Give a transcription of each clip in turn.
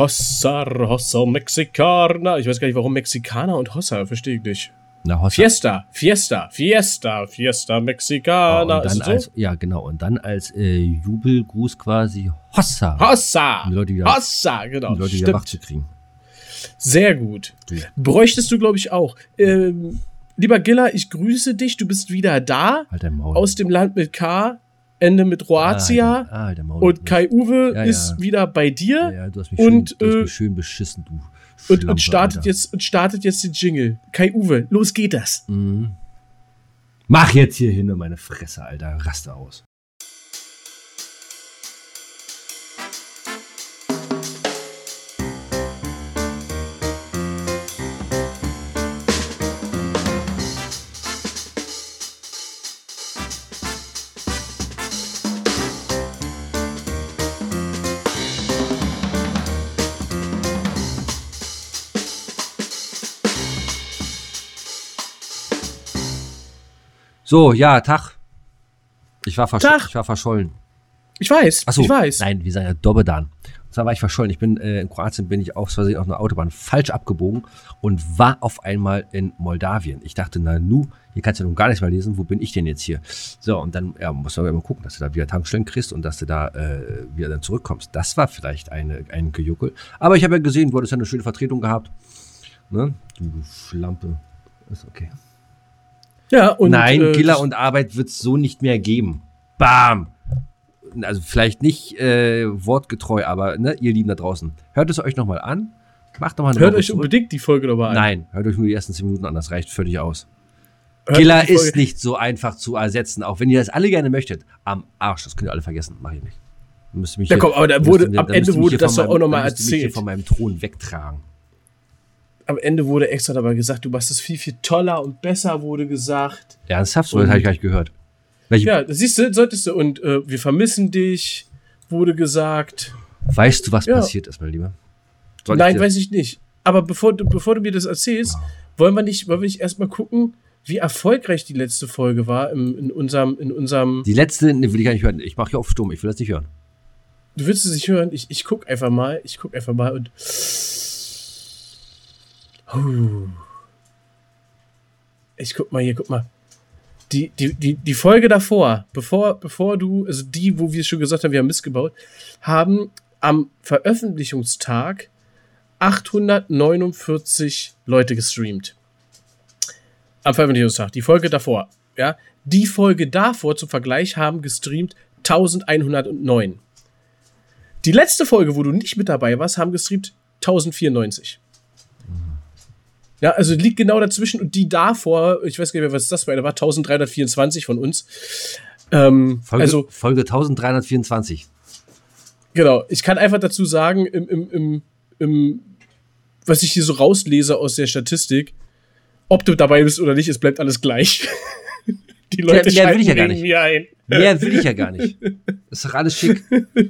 Hossa, Hossa, Mexikaner. Ich weiß gar nicht, warum Mexikaner und Hossa, verstehe ich nicht. Na, Hossa. Fiesta, Fiesta, Fiesta, Fiesta Mexicana. Oh, und dann als, Ja, genau. Und dann als äh, Jubelgruß quasi Hossa. Hossa! Um die Leute wieder, Hossa, genau. um die Leute wieder Stimmt. wach zu kriegen. Sehr gut. Ja. Bräuchtest du, glaube ich, auch. Ähm, lieber Gilla, ich grüße dich. Du bist wieder da. Halt dein Maul. Aus dem Land mit K, Ende mit Ah, halt, ah, halt dein Maul. und Kai Uwe Ja, ist ja. wieder bei dir. Ja, du hast mich, Und, schön, äh, mich schön beschissen, du Und, Schlampe, und, startet Alter. jetzt, und startet jetzt den Jingle. Kai Uwe, los geht das. Mhm. Mach jetzt hier hin, meine Fresse, Alter. Raste aus. So, ja, Tag. Ich war, versch Tag. ich war verschollen. Ich weiß, Achso, ich weiß. nein, wir sagen ja Dobedan. Und zwar war ich verschollen. Ich bin äh, in Kroatien, bin ich aus Versehen auf einer Autobahn falsch abgebogen und war auf einmal in Moldawien. Ich dachte, na nu, hier kannst du nun gar nicht mehr lesen, wo bin ich denn jetzt hier? So, und dann ja, musst du aber immer gucken, dass du da wieder Tankstellen kriegst und dass du da äh, wieder dann zurückkommst. Das war vielleicht eine, ein Gejuckel. Aber ich habe ja gesehen, du hattest ja eine schöne Vertretung gehabt. Ne? Du, du Schlampe. Ist okay. Ja, und, Nein, äh, Killer und Arbeit wird es so nicht mehr geben. Bam! Also vielleicht nicht äh, wortgetreu, aber ne, ihr Lieben da draußen, hört es euch nochmal an. Macht nochmal eine Hört Woche euch zurück. unbedingt die Folge nochmal an. Nein, hört euch nur die ersten 10 Minuten an, das reicht völlig aus. Hört Killer ist nicht so einfach zu ersetzen, auch wenn ihr das alle gerne möchtet. Am Arsch, das könnt ihr alle vergessen, mach ich nicht. Müsst mich Ja, hier- komm, aber da wurde- ihr- am Ende wurde hier das doch auch meinem- noch mal dann müsst ihr mich hier erzählt. von meinem Thron wegtragen. Am Ende wurde extra dabei gesagt, du machst es viel, viel toller und besser, wurde gesagt. Ernsthaft? So, das habe ich gar nicht gehört. Welche, Ja, das siehst du, solltest du. Und äh, wir vermissen dich, wurde gesagt. Weißt du, was Ja. passiert ist, mein Lieber? Soll ich Nein, dir- weiß ich nicht. Aber bevor du, bevor du mir das erzählst, wollen wir nicht, wollen wir nicht erstmal gucken, wie erfolgreich die letzte Folge war im, in unserem, in unserem. Die letzte, ne, will ich gar nicht hören. Ich mache hier auf stumm, ich will das nicht hören. Du willst es nicht hören? Ich, ich guck einfach mal. Ich guck einfach mal und. Ich guck mal hier, guck mal. Die, die, die, die Folge davor, bevor, bevor du, also die, wo wir schon gesagt haben, wir haben Mist gebaut, haben am Veröffentlichungstag 849 Leute gestreamt. Am Veröffentlichungstag. Die Folge davor. Ja. Die Folge davor zum Vergleich haben gestreamt 1109. Die letzte Folge, wo du nicht mit dabei warst, haben gestreamt 1094. Ja, also liegt genau dazwischen und die davor, ich weiß gar nicht mehr, was das war, da war 1324 von uns. Ähm, Folge, also, Folge 1324. genau, ich kann einfach dazu sagen, im, im, im, im, was ich hier so rauslese aus der Statistik, ob du dabei bist oder nicht, es bleibt alles gleich. Die Leute mehr will ich ja gar nicht. mir ein. Mehr will ich ja gar nicht. Ist doch alles schick.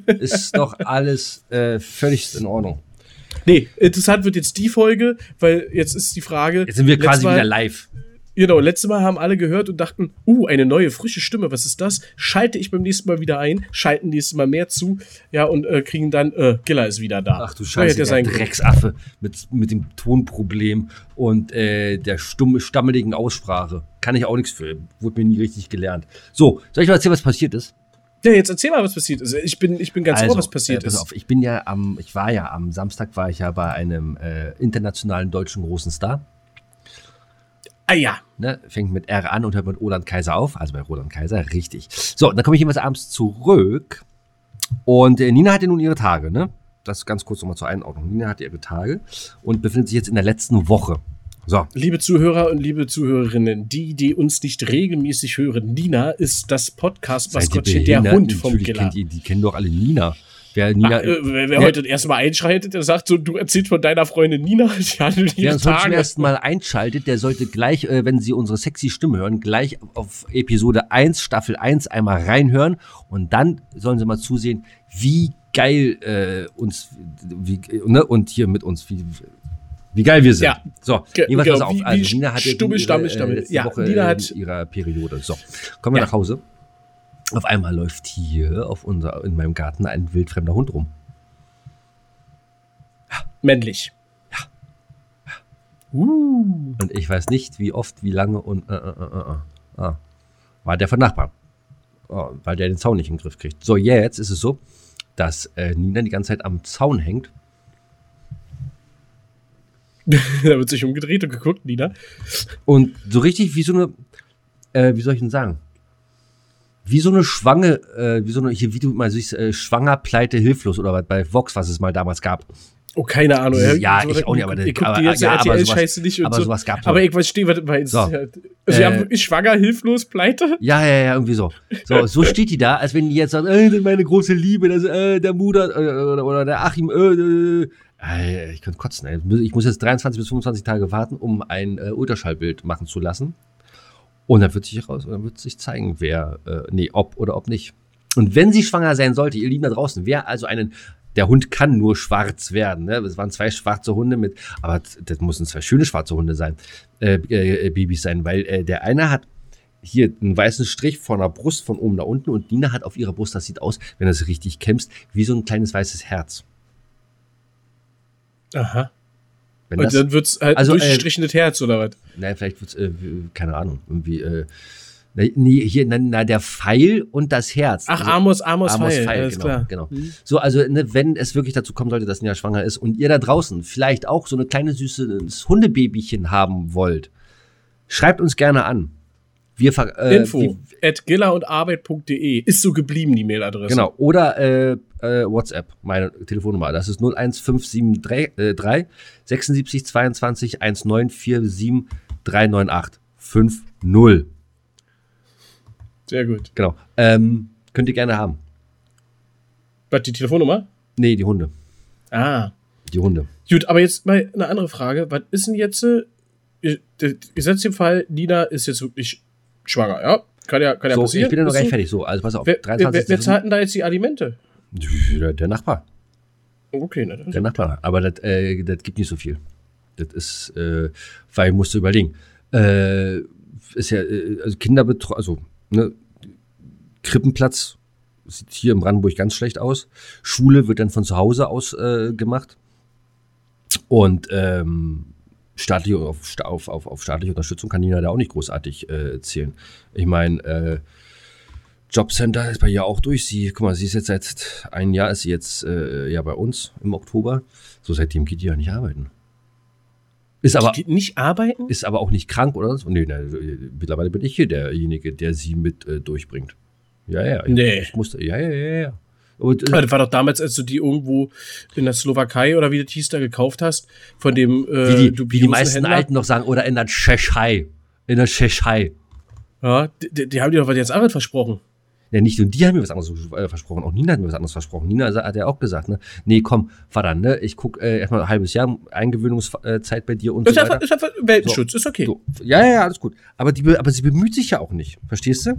Ist doch alles äh, völlig in Ordnung. Nee, interessant wird jetzt die Folge, weil jetzt ist die Frage. Jetzt sind wir quasi Mal, wieder live. Genau, letztes Mal haben alle gehört und dachten, uh, eine neue, frische Stimme, was ist das? Schalte ich beim nächsten Mal wieder ein, schalten nächstes Mal mehr zu, ja, und äh, kriegen dann, äh, Giller ist wieder da. Ach du Scheiße, der sein. Drecksaffe mit, mit dem Tonproblem und äh, der stumme, stammeligen Aussprache. Kann ich auch nichts für. Wurde mir nie richtig gelernt. So, soll ich mal erzählen, was passiert ist? Ja, jetzt erzähl mal, was passiert ist. Ich bin, ich bin ganz Also, ohr, was passiert äh, pass ist. Auf, ich bin ja am, ich war ja am Samstag war ich ja bei einem äh, internationalen deutschen großen Star. Ah ja. Ne, fängt mit R an und hört mit Roland Kaiser auf, also bei Roland Kaiser, richtig. So, dann komme ich jeweils abends zurück und äh, Nina hatte nun ihre Tage, ne? Das ganz kurz nochmal zur Einordnung. Nina hatte ihre Tage und befindet sich jetzt in der letzten Woche. So, Liebe Zuhörer und liebe Zuhörerinnen, die, die uns nicht regelmäßig hören, Nina ist das Podcast-Maskottchen, der? Hund vom kennt ihr, die kennen doch alle Nina. Wer Nina, Ach, äh, wer wer Ja. heute erstmal einschreitet, der sagt so, du erzählst von deiner Freundin Nina, die Wer uns heute zum Tage. ersten Mal einschaltet, der sollte gleich, äh, wenn Sie unsere sexy Stimme hören, gleich auf Episode 1, Staffel 1 einmal reinhören und dann sollen Sie mal zusehen, wie geil äh, uns, wie, ne, und hier mit uns, wie, wie geil wir sind. Ja. So, Ge- jedenfalls genau, auf. wie- Also, wie Nina hatte Stummel, ihre, Stammel, äh, Stammel. letzte Ja, Woche Nina äh, hat- ihrer Periode. So, kommen wir Ja. nach Hause. Auf einmal läuft hier auf unser, in meinem Garten ein wildfremder Hund rum. Männlich. Uh. Und ich weiß nicht, wie oft, wie lange und äh, äh, äh, äh. Ah. war der von Nachbarn. Oh, weil der den Zaun nicht in den Griff kriegt. So, jetzt ist es so, dass äh, Nina die ganze Zeit am Zaun hängt. da wird sich umgedreht und geguckt, Nina. Und so richtig wie so eine, äh, wie soll ich denn sagen? Wie so eine Schwange, äh, wie so eine, hier, wie du mal siehst, äh, schwanger, pleite, hilflos oder was bei Vox, was es mal damals gab. Oh, keine Ahnung. Ja, ich auch nicht, aber, ich aber, ja, aber RTL-Scheiße nicht und aber so. sowas gab's Aber ich verstehe, was du meinst. So. Also, Äh, sie haben wirklich schwanger, hilflos, pleite? Ja, ja, ja, irgendwie so. So, so steht die da, als wenn die jetzt sagt, äh, meine große Liebe, das, äh, der Mutter äh, oder, oder der Achim, äh, äh, äh, ich könnte kotzen, ey. Ich muss jetzt 23 bis 25 Tage warten, um ein äh, Ultraschallbild machen zu lassen. Und dann wird sich raus, dann wird sich zeigen, wer, äh, nee, ob oder ob nicht. Und wenn sie schwanger sein sollte, ihr Lieben da draußen, wer also einen, der Hund kann nur schwarz werden, ne? Es waren zwei schwarze Hunde mit, aber das müssen zwei schöne schwarze Hunde sein, äh, äh, Babys sein, weil äh, der eine hat hier einen weißen Strich von der Brust von oben nach unten und Nina hat auf ihrer Brust, das sieht aus, wenn du es richtig kämmst, wie so ein kleines weißes Herz. Aha. Wenn Und das, dann wird's halt Also, also, äh, durchgestrichenes Herz oder was? na, vielleicht wird's, äh, keine Ahnung, irgendwie, äh, nee, hier, na, na, der Pfeil und das Herz. Ach, Also- Amos, Amos, Amos Pfeil, Pfeil, genau, klar. genau. Mhm. So, also, ne, wenn es wirklich dazu kommen sollte, dass Nina schwanger ist und ihr da draußen vielleicht auch so eine kleine süßes Hundebabychen haben wollt, schreibt uns gerne an. Wir ver- äh, Info wie- at gillerundarbeit.de ist so geblieben, die Mailadresse. Genau. Oder äh, äh, WhatsApp, meine Telefonnummer. Das ist 01573 äh, 3 76 22 1947 398 50. Sehr gut. Genau. Ähm, könnt ihr gerne haben. Was, die Telefonnummer? Nee, die Hunde. Ah. Die Hunde. Gut, aber jetzt mal eine andere Frage. Was ist denn jetzt, äh, ihr, ihr setzt den Fall, Nina ist jetzt wirklich schwanger, ja? Kann ja, kann ja so, passieren. ich bin ja noch gar nicht so. fertig. So, also pass auf. Wer, wer, 23. wer, wer zahlt denn da jetzt die Alimente? Der, der Nachbar. Okay, dann Der Nachbar. Aber das, äh, das gibt nicht so viel. Das ist, äh, weil ich musste überlegen. Äh, ist ja, äh, also Kinderbetreuung, also, ne, Krippenplatz sieht hier in Brandenburg ganz schlecht aus. Schule wird dann von zu Hause aus äh, gemacht. Und ähm, staatliche, auf, sta- auf, auf, auf staatliche Unterstützung kann Nina da auch nicht großartig äh, zählen. Ich meine, äh, Jobcenter ist bei ihr auch durch. Sie, guck mal, sie ist jetzt seit einem Jahr ist sie jetzt äh, ja bei uns im Oktober. So seitdem geht die ja nicht arbeiten. Ist aber, Geht nicht arbeiten? ist aber auch nicht krank oder so. Nee, nee, mittlerweile bin ich hier derjenige, der sie mit äh, durchbringt. Ja, ja. Ich, Nee. Ich musste, ja, ja, ja, ja. Und, Aber äh, das war doch damals, als du die irgendwo in der Slowakei oder wie das hieß, da gekauft hast, von dem äh, wie, die, wie die meisten Händler. Alten noch sagen, oder in der Tschechei. In der Tschechei. Ja, die, die haben dir doch was jetzt anderes versprochen. Ja, nicht nur die haben mir was anderes äh, versprochen, auch Nina hat mir was anderes versprochen. Nina hat ja auch gesagt, ne, nee, komm, Vater, ne, ich guck äh, erstmal ein halbes Jahr Eingewöhnungszeit bei dir und Ist so einfach, weiter. ist einfach Weltenschutz, ist okay. So. Ja, ja, ja, alles gut. Aber, die, be- aber sie bemüht sich ja auch nicht. Verstehst du?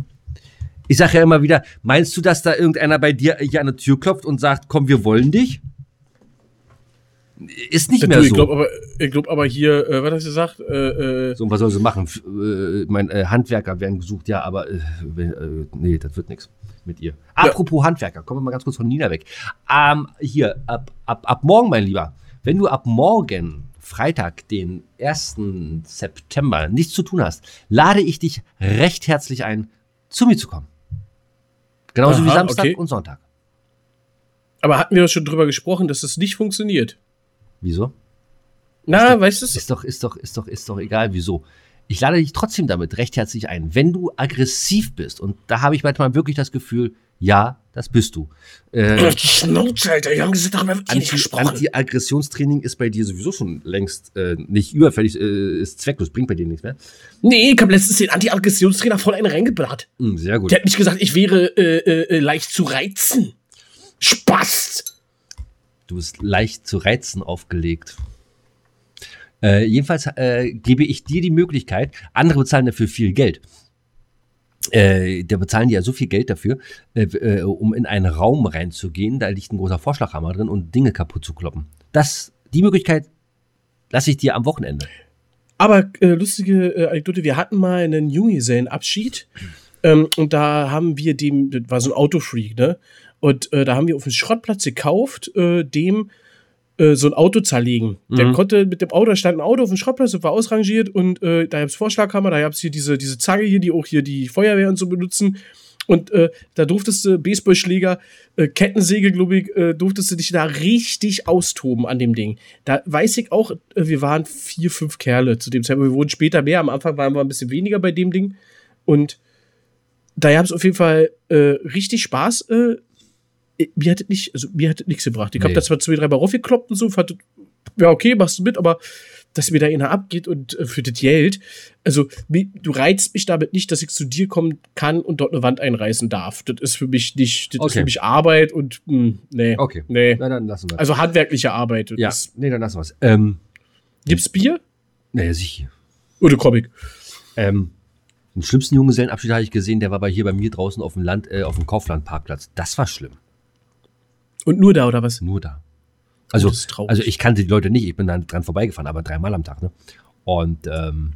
Ich sage ja immer wieder, meinst du, dass da irgendeiner bei dir hier an der Tür klopft und sagt, komm, wir wollen dich? Ist nicht Du, mehr ich so. glaube aber, ich glaub aber hier, äh, was hast du gesagt? Äh, äh, so, was soll sie machen? F äh, mein äh, Handwerker werden gesucht, ja, aber äh, äh, nee, das wird nichts mit ihr. Apropos Handwerker, kommen wir mal ganz kurz von Nina weg. Ähm, hier, ab, ab, ab morgen, mein Lieber, wenn du ab morgen, Freitag, den 1. September, nichts zu tun hast, lade ich dich recht herzlich ein, zu mir zu kommen. Genauso wie Aha, Samstag okay. und Sonntag. aber hatten wir schon drüber gesprochen, dass das nicht funktioniert. Wieso? Na, weißt du? Ist doch, ist doch, ist doch, ist doch egal, wieso. Ich lade dich trotzdem damit recht herzlich ein. Wenn du aggressiv bist, und da habe ich manchmal wirklich das Gefühl, ja, das bist du. Äh, Die Schnauze, Alter, wir haben gesagt, darüber wird nicht Anti- gesprochen. Anti-Aggressionstraining ist bei dir sowieso schon längst äh, nicht überfällig, äh, ist zwecklos, bringt bei dir nichts mehr. nee, ich habe letztens den Anti-Aggressionstrainer voll einen reingeballert. Hm, sehr gut. Der hat nicht gesagt, ich wäre äh, äh, äh, leicht zu reizen. Spaß! Du bist leicht zu Reizen aufgelegt. Äh, jedenfalls äh, gebe ich dir die Möglichkeit, andere bezahlen dafür viel Geld. Äh, da bezahlen die ja so viel Geld dafür, äh, äh, um in einen Raum reinzugehen. Da liegt ein großer Vorschlaghammer drin und Dinge kaputt zu kloppen. Das, die Möglichkeit lasse ich dir am Wochenende. Aber äh, lustige Anekdote, wir hatten mal einen Junggesellenabschied ähm, und da haben wir dem, das war so ein Autofreak, ne? Und äh, da haben wir auf dem Schrottplatz gekauft, äh, dem äh, so ein Auto zerlegen. Der Mhm. konnte mit dem Auto, da stand ein Auto auf dem Schrottplatz und war ausrangiert und äh, da gab's Vorschlaghammer, da gab's hier diese, diese Zange hier, die auch hier die Feuerwehr und so benutzen. Und äh, da durftest du Baseballschläger, äh, Kettensäge, glaube ich, durftest du dich da richtig austoben an dem Ding. Da weiß ich auch, wir waren vier, fünf Kerle zu dem Zeitpunkt. Wir wurden später mehr. Am Anfang waren wir ein bisschen weniger bei dem Ding. Und da gab es auf jeden Fall äh, richtig Spaß. Äh, mir hat nicht, also mir hat nichts gebracht. Ich Nee. da zwar zwei, drei Mal raufgekloppt und so, fand, ja, okay, machst du mit, aber dass mir da einer abgeht und äh, für das Geld, also du reizt mich damit nicht, dass ich zu dir kommen kann und dort eine Wand einreißen darf. Das ist für mich nicht, das ist Okay. für mich Arbeit und mh, nee. Okay. Nee. Na, dann lassen wir Also handwerkliche Arbeit. Ja, Das- nee, dann lassen wir es. Ähm, Gibt's Bier? naja, sicher. Oder Comic? Ähm, den schlimmsten Junggesellenabschied habe ich gesehen, der war bei hier bei mir draußen auf dem Land, äh, auf dem Kauflandparkplatz. Das war schlimm. Und nur da, oder was? Nur da. Also, Oh, das ist traurig. also ich kannte die Leute nicht, ich bin dann dran vorbeigefahren, aber dreimal am Tag, ne? Und ähm,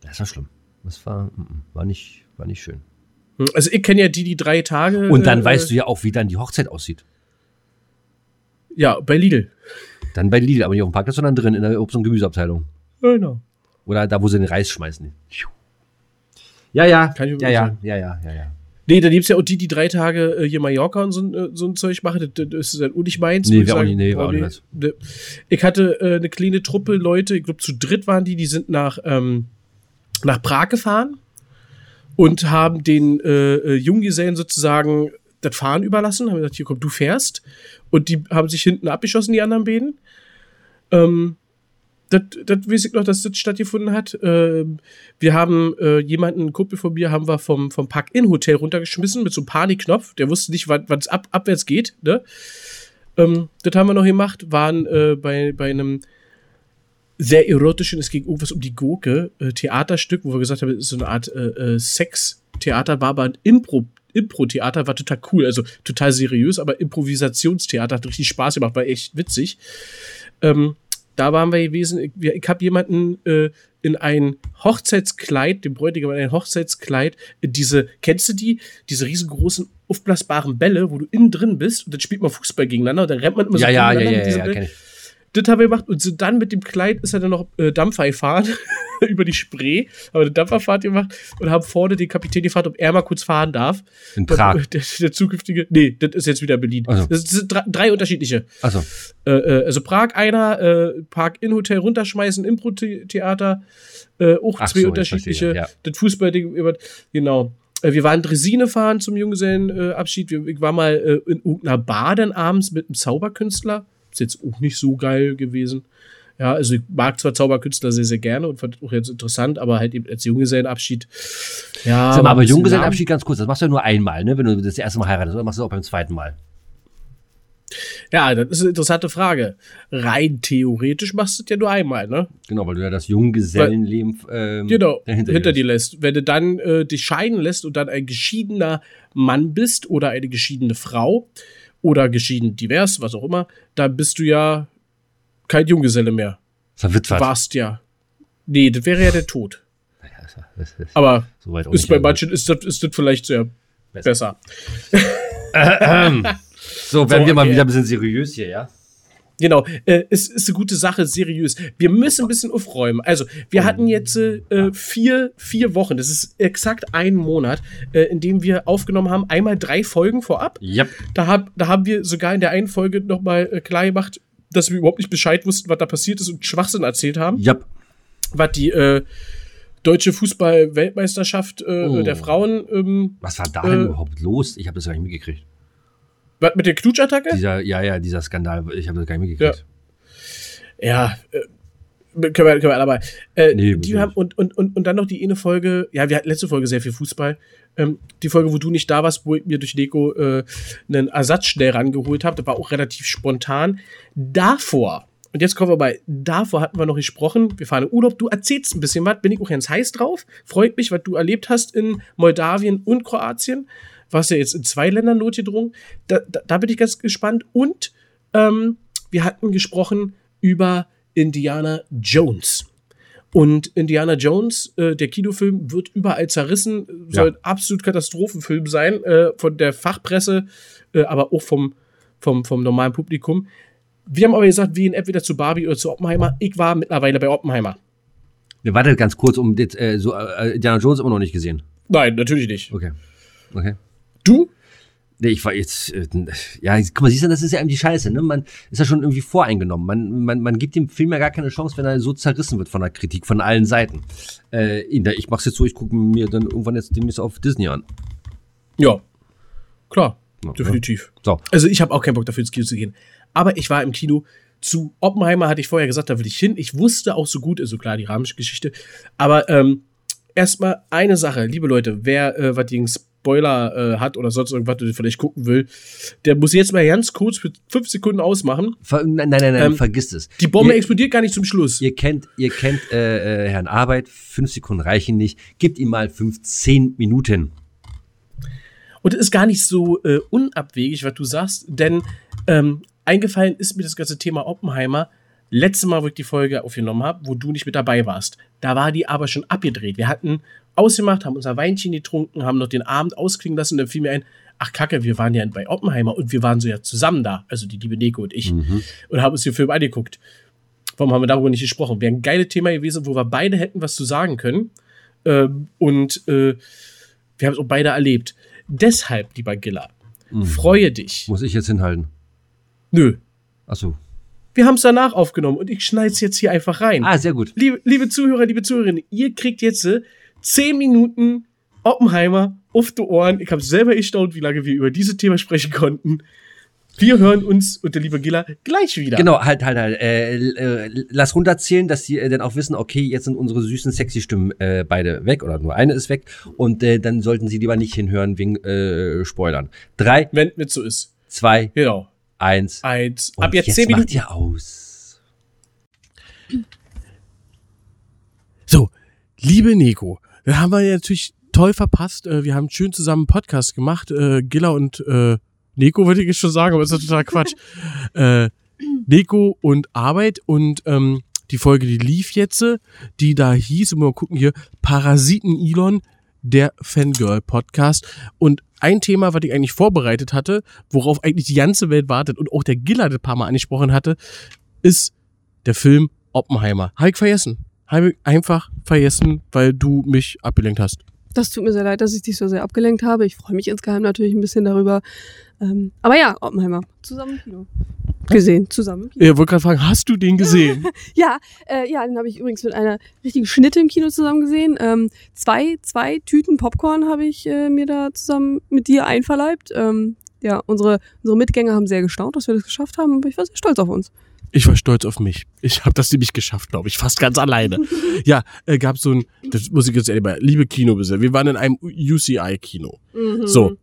das war schlimm. Das war, mm, mm, war nicht, war nicht schön. Hm, Also ich kenne ja die, die drei Tage. Und dann äh, weißt du ja auch, wie dann die Hochzeit aussieht. Ja, bei Lidl. Dann bei Lidl, aber nicht auf dem Parkplatz, sondern drin in der Obst- und Gemüseabteilung. Genau. Oder da, wo sie den Reis schmeißen. Ja, ja, Kann ich ja, ja, ja, ja, ja, ja. Nee, da gibt's ja auch die, die drei Tage äh, hier Mallorca und so, ein, äh, so ein Zeug machen. Das, das ist halt nicht meins. Nee, wär auch nicht- nee, war auch nicht nee. Ich hatte äh, eine kleine Truppe Leute, ich glaube zu dritt waren die, die sind nach, ähm, nach Prag gefahren und haben den äh, äh, Junggesellen sozusagen das Fahren überlassen. Haben gesagt, hier komm, du fährst. Und die haben sich hinten abgeschossen, die anderen beiden. Ähm, das, das weiß ich noch, dass das stattgefunden hat. Ähm, wir haben äh, jemanden, einen Kumpel von mir, haben wir vom, vom Park-In-Hotel runtergeschmissen mit so einem Panikknopf. Der wusste nicht, wann es ab, abwärts geht. Ne? Ähm, das haben wir noch gemacht, waren äh, bei, bei einem sehr erotischen, es ging irgendwas um die Gurke, äh, Theaterstück, wo wir gesagt haben, es ist so eine Art äh, äh, Sex-Theater, war aber ein Impro. Impro-Theater war total cool, also total seriös, aber Improvisationstheater hat richtig Spaß gemacht, war echt witzig. Ähm, da waren wir gewesen. Ich, habe jemanden äh, in ein Hochzeitskleid, dem Bräutigam in ein Hochzeitskleid, in diese, kennst du die? Diese riesengroßen, aufblasbaren Bälle, wo du innen drin bist und dann spielt man Fußball gegeneinander und dann rennt man immer Ja, ja, ja, gegeneinander ja, ja, Bällen. kenn ich. Das haben wir gemacht und sind dann mit dem Kleid ist er dann noch äh, Dampfer gefahren über die Spree, haben eine Dampferfahrt gemacht und haben vorne den Kapitän gefragt, ob er mal kurz fahren darf. In Prag. Der, der zukünftige, nee, das ist jetzt wieder Berlin. Ach so. Das sind drei, drei unterschiedliche. Achso, Äh, äh, also Prag einer, äh, Park in Hotel runterschmeißen, Impro-Theater, äh, auch Ach zwei so, unterschiedliche. ja. Das Fußballding, genau. Äh, wir waren Dresine fahren zum Junggesellenabschied. Äh, ich war mal äh, in irgendeiner Bar dann abends mit einem Zauberkünstler. Ist jetzt auch nicht so geil gewesen. Ja, also ich mag zwar Zauberkünstler sehr, sehr gerne und fand auch jetzt interessant, aber halt eben als Junggesellenabschied. Ja, Sag mal, aber Junggesellenabschied ganz kurz, das machst du ja nur einmal, ne? Wenn du das erste Mal heiratest, oder machst du das auch beim zweiten Mal? Ja, das ist eine interessante Frage. Rein theoretisch machst du das ja nur einmal, ne? Genau, weil du ja das Junggesellenleben ähm, Genau, hinter, dir dir lässt. Wenn du dann äh, dich scheiden lässt und dann ein geschiedener Mann bist oder eine geschiedene Frau oder geschieden divers, was auch immer, dann bist du ja kein Junggeselle mehr. Verwitwet. warst ja. Nee, das wäre ja der Tod. Das- Aber so ist bei manchen ist das, ist das vielleicht sehr Besser. besser. So, werden So, wir mal okay. wieder ein bisschen seriös hier, ja? Genau, äh, es ist eine gute Sache, seriös. Wir müssen ein bisschen aufräumen. Also, wir hatten jetzt äh, vier, vier Wochen, das ist exakt ein Monat, äh, in dem wir aufgenommen haben, einmal drei Folgen vorab. Ja. Da, hab, da haben wir sogar in der einen Folge nochmal äh, klar gemacht, dass wir überhaupt nicht Bescheid wussten, was da passiert ist und Schwachsinn erzählt haben. Ja. Was die äh, deutsche Fußball-Weltmeisterschaft äh, Oh. der Frauen, ähm, Was war da denn Äh, überhaupt los? Ich habe das gar nicht mitgekriegt. Was mit der Knutschattacke? Dieser, ja, ja, dieser Skandal, ich habe das gar nicht mitgekriegt. Ja, äh, können wir, können wir dabei. Äh, Nee, die haben, und, und, und, und dann noch die eine Folge, ja, wir hatten letzte Folge sehr viel Fußball. Ähm, die Folge, wo du nicht da warst, wo ich mir durch Deko äh, einen Ersatz schnell rangeholt habe, das war auch relativ spontan. Davor, und jetzt kommen wir bei, davor hatten wir noch gesprochen, wir fahren in Urlaub, du erzählst ein bisschen was, bin ich auch ganz heiß drauf, freut mich, was du erlebt hast in Moldawien und Kroatien. Warst ja jetzt in zwei Ländern notgedrungen. Da, da, da bin ich ganz gespannt. Und ähm, wir hatten gesprochen über Indiana Jones. Und Indiana Jones, äh, der Kinofilm, wird überall zerrissen, soll ein absolut Katastrophenfilm sein, äh, von der Fachpresse, äh, aber auch vom, vom, vom normalen Publikum. Wir haben aber gesagt, wir gehen entweder zu Barbie oder zu Oppenheimer. Ich war mittlerweile bei Oppenheimer. Wir warten ganz kurz, um das, äh, so, äh, Indiana Jones immer noch nicht gesehen. Nein, natürlich nicht. Okay. Okay. Du? Nee, ich war jetzt, äh, ja, guck mal, siehst du, das ist ja eben die Scheiße, ne? Man ist ja schon irgendwie voreingenommen. Man, man, man gibt dem Film ja gar keine Chance, wenn er so zerrissen wird von der Kritik, von allen Seiten. Äh, ich mach's jetzt so, ich gucke mir dann irgendwann jetzt demnächst auf Disney an. Ja. Klar, Ja, definitiv. So. Also ich habe auch keinen Bock dafür ins Kino zu gehen. Aber ich war im Kino. Zu Oppenheimer hatte ich vorher gesagt, da will ich hin. Ich wusste auch so gut, also klar, die Rahmengeschichte. Aber ähm, erstmal eine Sache, liebe Leute, wer äh, was gegen Spoiler äh, hat oder sonst irgendwas oder vielleicht gucken will, der muss jetzt mal ganz kurz für fünf Sekunden ausmachen. Ver nein, nein, nein, Ähm, vergisst es. Die Bombe ihr, explodiert gar nicht zum Schluss. ihr kennt, ihr kennt äh, äh, Herrn Arbeit, fünf Sekunden reichen nicht. Gebt ihm mal 15 Minuten. Und es ist gar nicht so äh, unabwegig, was du sagst, denn ähm, eingefallen ist mir das ganze Thema Oppenheimer letztes Mal, wo ich die Folge aufgenommen habe, wo du nicht mit dabei warst. Da war die aber schon abgedreht. Wir hatten ausgemacht, haben unser Weinchen getrunken, haben noch den Abend ausklingen lassen und dann fiel mir ein, ach Kacke, wir waren ja bei Oppenheimer und wir waren so ja zusammen da, also die liebe Neko und ich, und haben uns den Film angeguckt. Warum haben wir darüber nicht gesprochen? Wäre ein geiles Thema gewesen, wo wir beide hätten was zu sagen können. Ähm, und äh, wir haben es auch beide erlebt. Deshalb, lieber Giller, freue dich. Muss ich jetzt hinhalten? Nö, Achso. wir haben es danach aufgenommen und ich schneide es jetzt hier einfach rein. Ah, sehr gut. Liebe, liebe Zuhörer, liebe Zuhörerinnen, ihr kriegt jetzt äh, 10 Minuten Oppenheimer auf die Ohren. Ich habe selber gestaunt, wie lange wir über dieses Thema sprechen konnten. Wir hören uns und der liebe Giller gleich wieder. Genau, halt, halt, halt. Äh, äh, lass runterzählen, dass die äh, dann auch wissen, okay, jetzt sind unsere süßen, sexy Stimmen äh, beide weg oder nur eine ist weg. Und äh, dann sollten sie lieber nicht hinhören wegen äh, Spoilern. Drei, Wenn es so ist. zwei, Genau. eins. Eins. Und Ab jetzt, jetzt 10 macht Minuten. ihr aus. So, liebe Nico, wir haben wir natürlich toll verpasst. Äh, Wir haben schön zusammen einen Podcast gemacht. Äh, Gilla und äh, Nico würde ich jetzt schon sagen, aber ist doch total Quatsch. äh, Nico und Arbeit und ähm, die Folge, die lief jetzt, die da hieß, und mal gucken hier, Parasiten Elon, der Fangirl-Podcast. Und ein Thema, was ich eigentlich vorbereitet hatte, worauf eigentlich die ganze Welt wartet und auch der Gilla das paar Mal angesprochen hatte, ist der Film Oppenheimer. Habe ich vergessen. Habe ich einfach vergessen, weil du mich abgelenkt hast. Das tut mir sehr leid, dass ich dich so sehr abgelenkt habe. Ich freue mich insgeheim natürlich ein bisschen darüber. Ähm, aber ja, Oppenheimer. Zusammen im Kino. Gesehen, zusammen im Kino. Ich wollte gerade fragen, hast du den gesehen? Ja, äh, ja, den habe ich übrigens mit einer richtigen Schnitte im Kino zusammen gesehen. Ähm, zwei, zwei Tüten Popcorn habe ich äh, mir da zusammen mit dir einverleibt. Ähm, ja, unsere, unsere Mitgänger haben sehr gestaunt, dass wir das geschafft haben, aber ich war sehr stolz auf uns. Ich war stolz auf mich. Ich habe das nämlich geschafft, glaube ich, fast ganz alleine. ja, äh, gab so ein, das muss ich jetzt ehrlich mal, liebe Kinobesitzer, wir waren in einem UCI-Kino. So,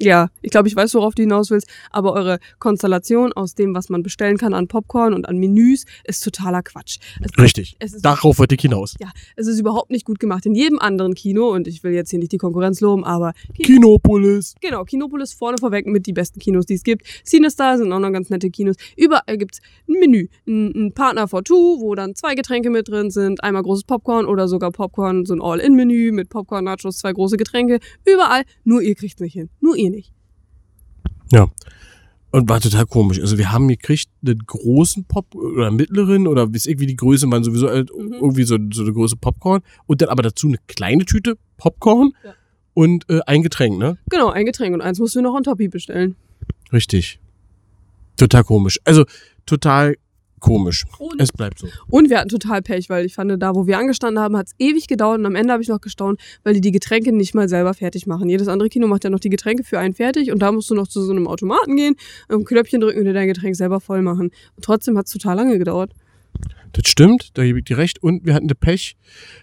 Ja, ich glaube, ich weiß, worauf du hinaus willst, aber eure Konstellation aus dem, was man bestellen kann an Popcorn und an Menüs, ist totaler Quatsch. Es, richtig. Es ist, Darauf wollte ich hinaus. ja, es ist überhaupt nicht gut gemacht. In jedem anderen Kino, und ich will jetzt hier nicht die Konkurrenz loben, aber Kinopolis. Genau, Kinopolis vorne vorweg mit die besten Kinos, die es gibt. Cinestar sind auch noch ganz nette Kinos. Überall gibt's ein Menü, ein, ein Partner for two, wo dann zwei Getränke mit drin sind, einmal großes Popcorn oder sogar Popcorn, so ein All-In-Menü mit Popcorn, Nachos, zwei große Getränke. Überall, nur ihr kriegt's nicht hin. Nur ihr nicht. Ja. Und war total komisch. Also wir haben gekriegt einen großen Pop oder mittleren oder bis irgendwie die Größe waren sowieso halt Mhm. irgendwie so, so eine große Popcorn und dann aber dazu eine kleine Tüte Popcorn Ja. und äh, ein Getränk, ne? Genau, ein Getränk und eins musst du noch on Topi bestellen. Richtig. Total komisch. Also total komisch. Und, Es bleibt so. und wir hatten total Pech, weil ich fand, da wo wir angestanden haben, hat's ewig gedauert und am Ende habe ich noch gestaunt, weil die die Getränke nicht mal selber fertig machen. Jedes andere Kino macht ja noch die Getränke für einen fertig und da musst du noch zu so einem Automaten gehen, ein Knöpfchen drücken und dir dein Getränk selber voll machen. Und trotzdem hat's total lange gedauert. Das stimmt, da gebe ich dir recht. Und wir hatten eine Pech.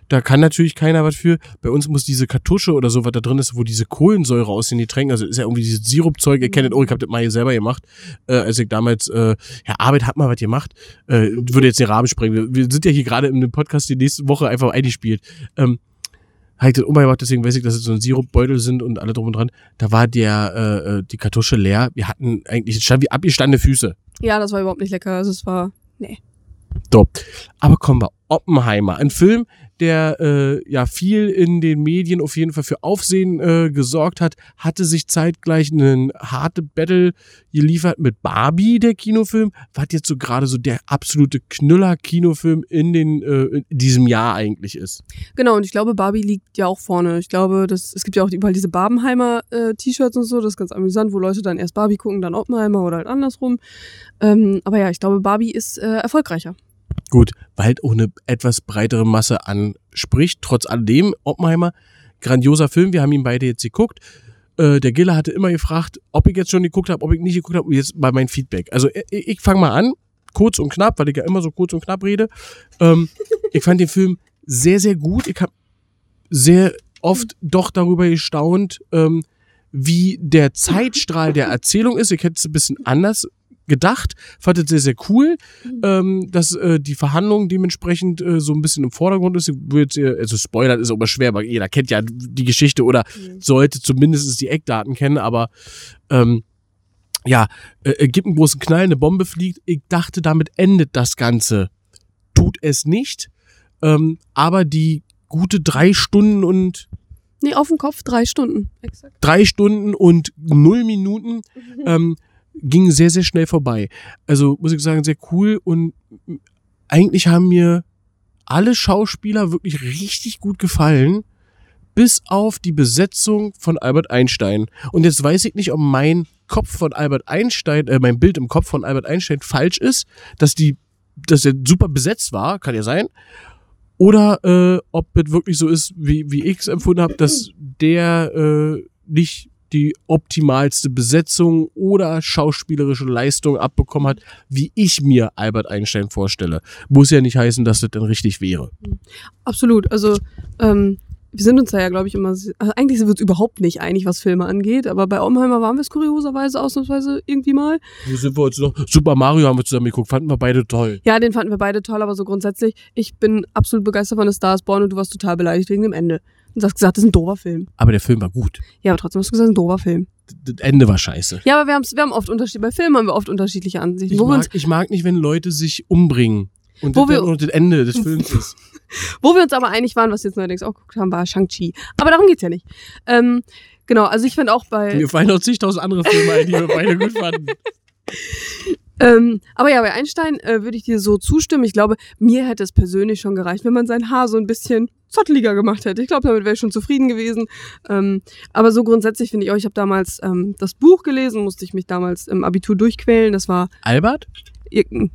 Da kann natürlich keiner was für. Bei uns muss diese Kartusche oder so, was da drin ist, wo diese Kohlensäure aus den Getränken, also ist ja irgendwie dieses Sirupzeug, ihr kennt das auch, ich habe das mal hier selber gemacht, äh, als ich damals, äh, ja, Arbeit hat mal was gemacht, äh, würde jetzt den Rahmen sprengen. Wir, wir sind ja hier gerade in einem Podcast die nächste Woche einfach eingespielt. Ähm, habe ich das umgemacht, deswegen weiß ich, dass es so ein Sirupbeutel sind und alle drum und dran. Da war der, äh, äh, die Kartusche leer. Wir hatten eigentlich, es stand wie abgestandene Füße. Ja, das war überhaupt nicht lecker. Also es war. Nee. So. Aber kommen wir, Oppenheimer. Ein Film, der äh, ja viel in den Medien auf jeden Fall für Aufsehen äh, gesorgt hat, hatte sich zeitgleich einen harte Battle geliefert mit Barbie, der Kinofilm. Was jetzt so gerade so der absolute Knüller-Kinofilm in, den, äh, in diesem Jahr eigentlich ist. Genau, und ich glaube, Barbie liegt ja auch vorne. Ich glaube, das, es gibt ja auch überall diese Barbenheimer äh, und so, das ist ganz amüsant, wo Leute dann erst Barbie gucken, dann Oppenheimer oder halt andersrum. Ähm, aber ja, ich glaube, Barbie ist äh, erfolgreicher. Gut, weil halt auch eine etwas breitere Masse anspricht. Trotz alledem, Oppenheimer, grandioser Film, wir haben ihn beide jetzt geguckt. Äh, der Giller hatte immer gefragt, ob ich jetzt schon geguckt habe, ob ich nicht geguckt habe, jetzt mal mein Feedback. Also ich, ich fange mal an, kurz und knapp, weil ich ja immer so kurz und knapp rede. Ähm, ich fand den Film sehr, sehr gut. Ich habe sehr oft doch darüber gestaunt, ähm, wie der Zeitstrahl der Erzählung ist. Ich hätte es ein bisschen anders gedacht, fand es sehr, sehr cool, ähm, dass äh, die Verhandlung dementsprechend äh, so ein bisschen im Vordergrund ist. Wird, also Spoiler ist aber schwer, weil jeder kennt ja die Geschichte oder Mhm. sollte zumindest die Eckdaten kennen, aber ähm, ja, äh, äh, gibt einen großen Knall, eine Bombe fliegt. Ich dachte, damit endet das Ganze. Tut es nicht. Ähm, aber die gute drei Stunden und Nee, auf dem Kopf drei Stunden. Exakt. drei Stunden und null Minuten ähm, ging sehr, sehr schnell vorbei. Also muss ich sagen, sehr cool und eigentlich haben mir alle Schauspieler wirklich richtig gut gefallen, bis auf die Besetzung von Albert Einstein. Und jetzt weiß ich nicht, ob mein Kopf von Albert Einstein, äh, mein Bild im Kopf von Albert Einstein falsch ist, dass die, dass er super besetzt war, kann ja sein. Oder äh, ob es wirklich so ist, wie, wie ich es empfunden habe, dass der äh, nicht die optimalste Besetzung oder schauspielerische Leistung abbekommen hat, wie ich mir Albert Einstein vorstelle. Muss ja nicht heißen, dass das dann richtig wäre. Absolut. Also, ähm, wir sind uns da ja, glaube ich, immer. Also eigentlich sind wir uns überhaupt nicht einig, was Filme angeht, aber bei Oppenheimer waren wir es kurioserweise ausnahmsweise irgendwie mal. Wo sind wir uns noch? Super Mario haben wir zusammen geguckt, fanden wir beide toll. Ja, den fanden wir beide toll, aber so grundsätzlich, ich bin absolut begeistert von The Star is Born und du warst total beleidigt wegen dem Ende. Und hast gesagt, das ist ein doofer Film. Aber der Film war gut. Ja, aber trotzdem hast du gesagt, das ist ein doofer Film. Das Ende war scheiße. Ja, aber wir, wir haben oft Unterschied. Bei Filmen haben wir oft unterschiedliche Ansichten. Ich mag, ich mag nicht, wenn Leute sich umbringen. Und Wo das wir- das Ende des Films ist. wo wir uns aber einig waren, was wir jetzt neuerdings auch geguckt haben, war Shang-Chi. Aber darum geht's ja nicht. Ähm, genau, also ich finde auch bei. Mir fallen noch zigtausend andere Filme ein, die wir beide gut fanden. Ähm, aber ja, bei Einstein äh, würde ich dir so zustimmen. Ich glaube, mir hätte es persönlich schon gereicht, wenn man sein Haar so ein bisschen zotteliger gemacht hätte. Ich glaube, damit wäre ich schon zufrieden gewesen. Ähm, aber so grundsätzlich finde ich auch, ich habe damals ähm, das Buch gelesen, musste ich mich damals im Abitur durchquälen. Das war, Albert?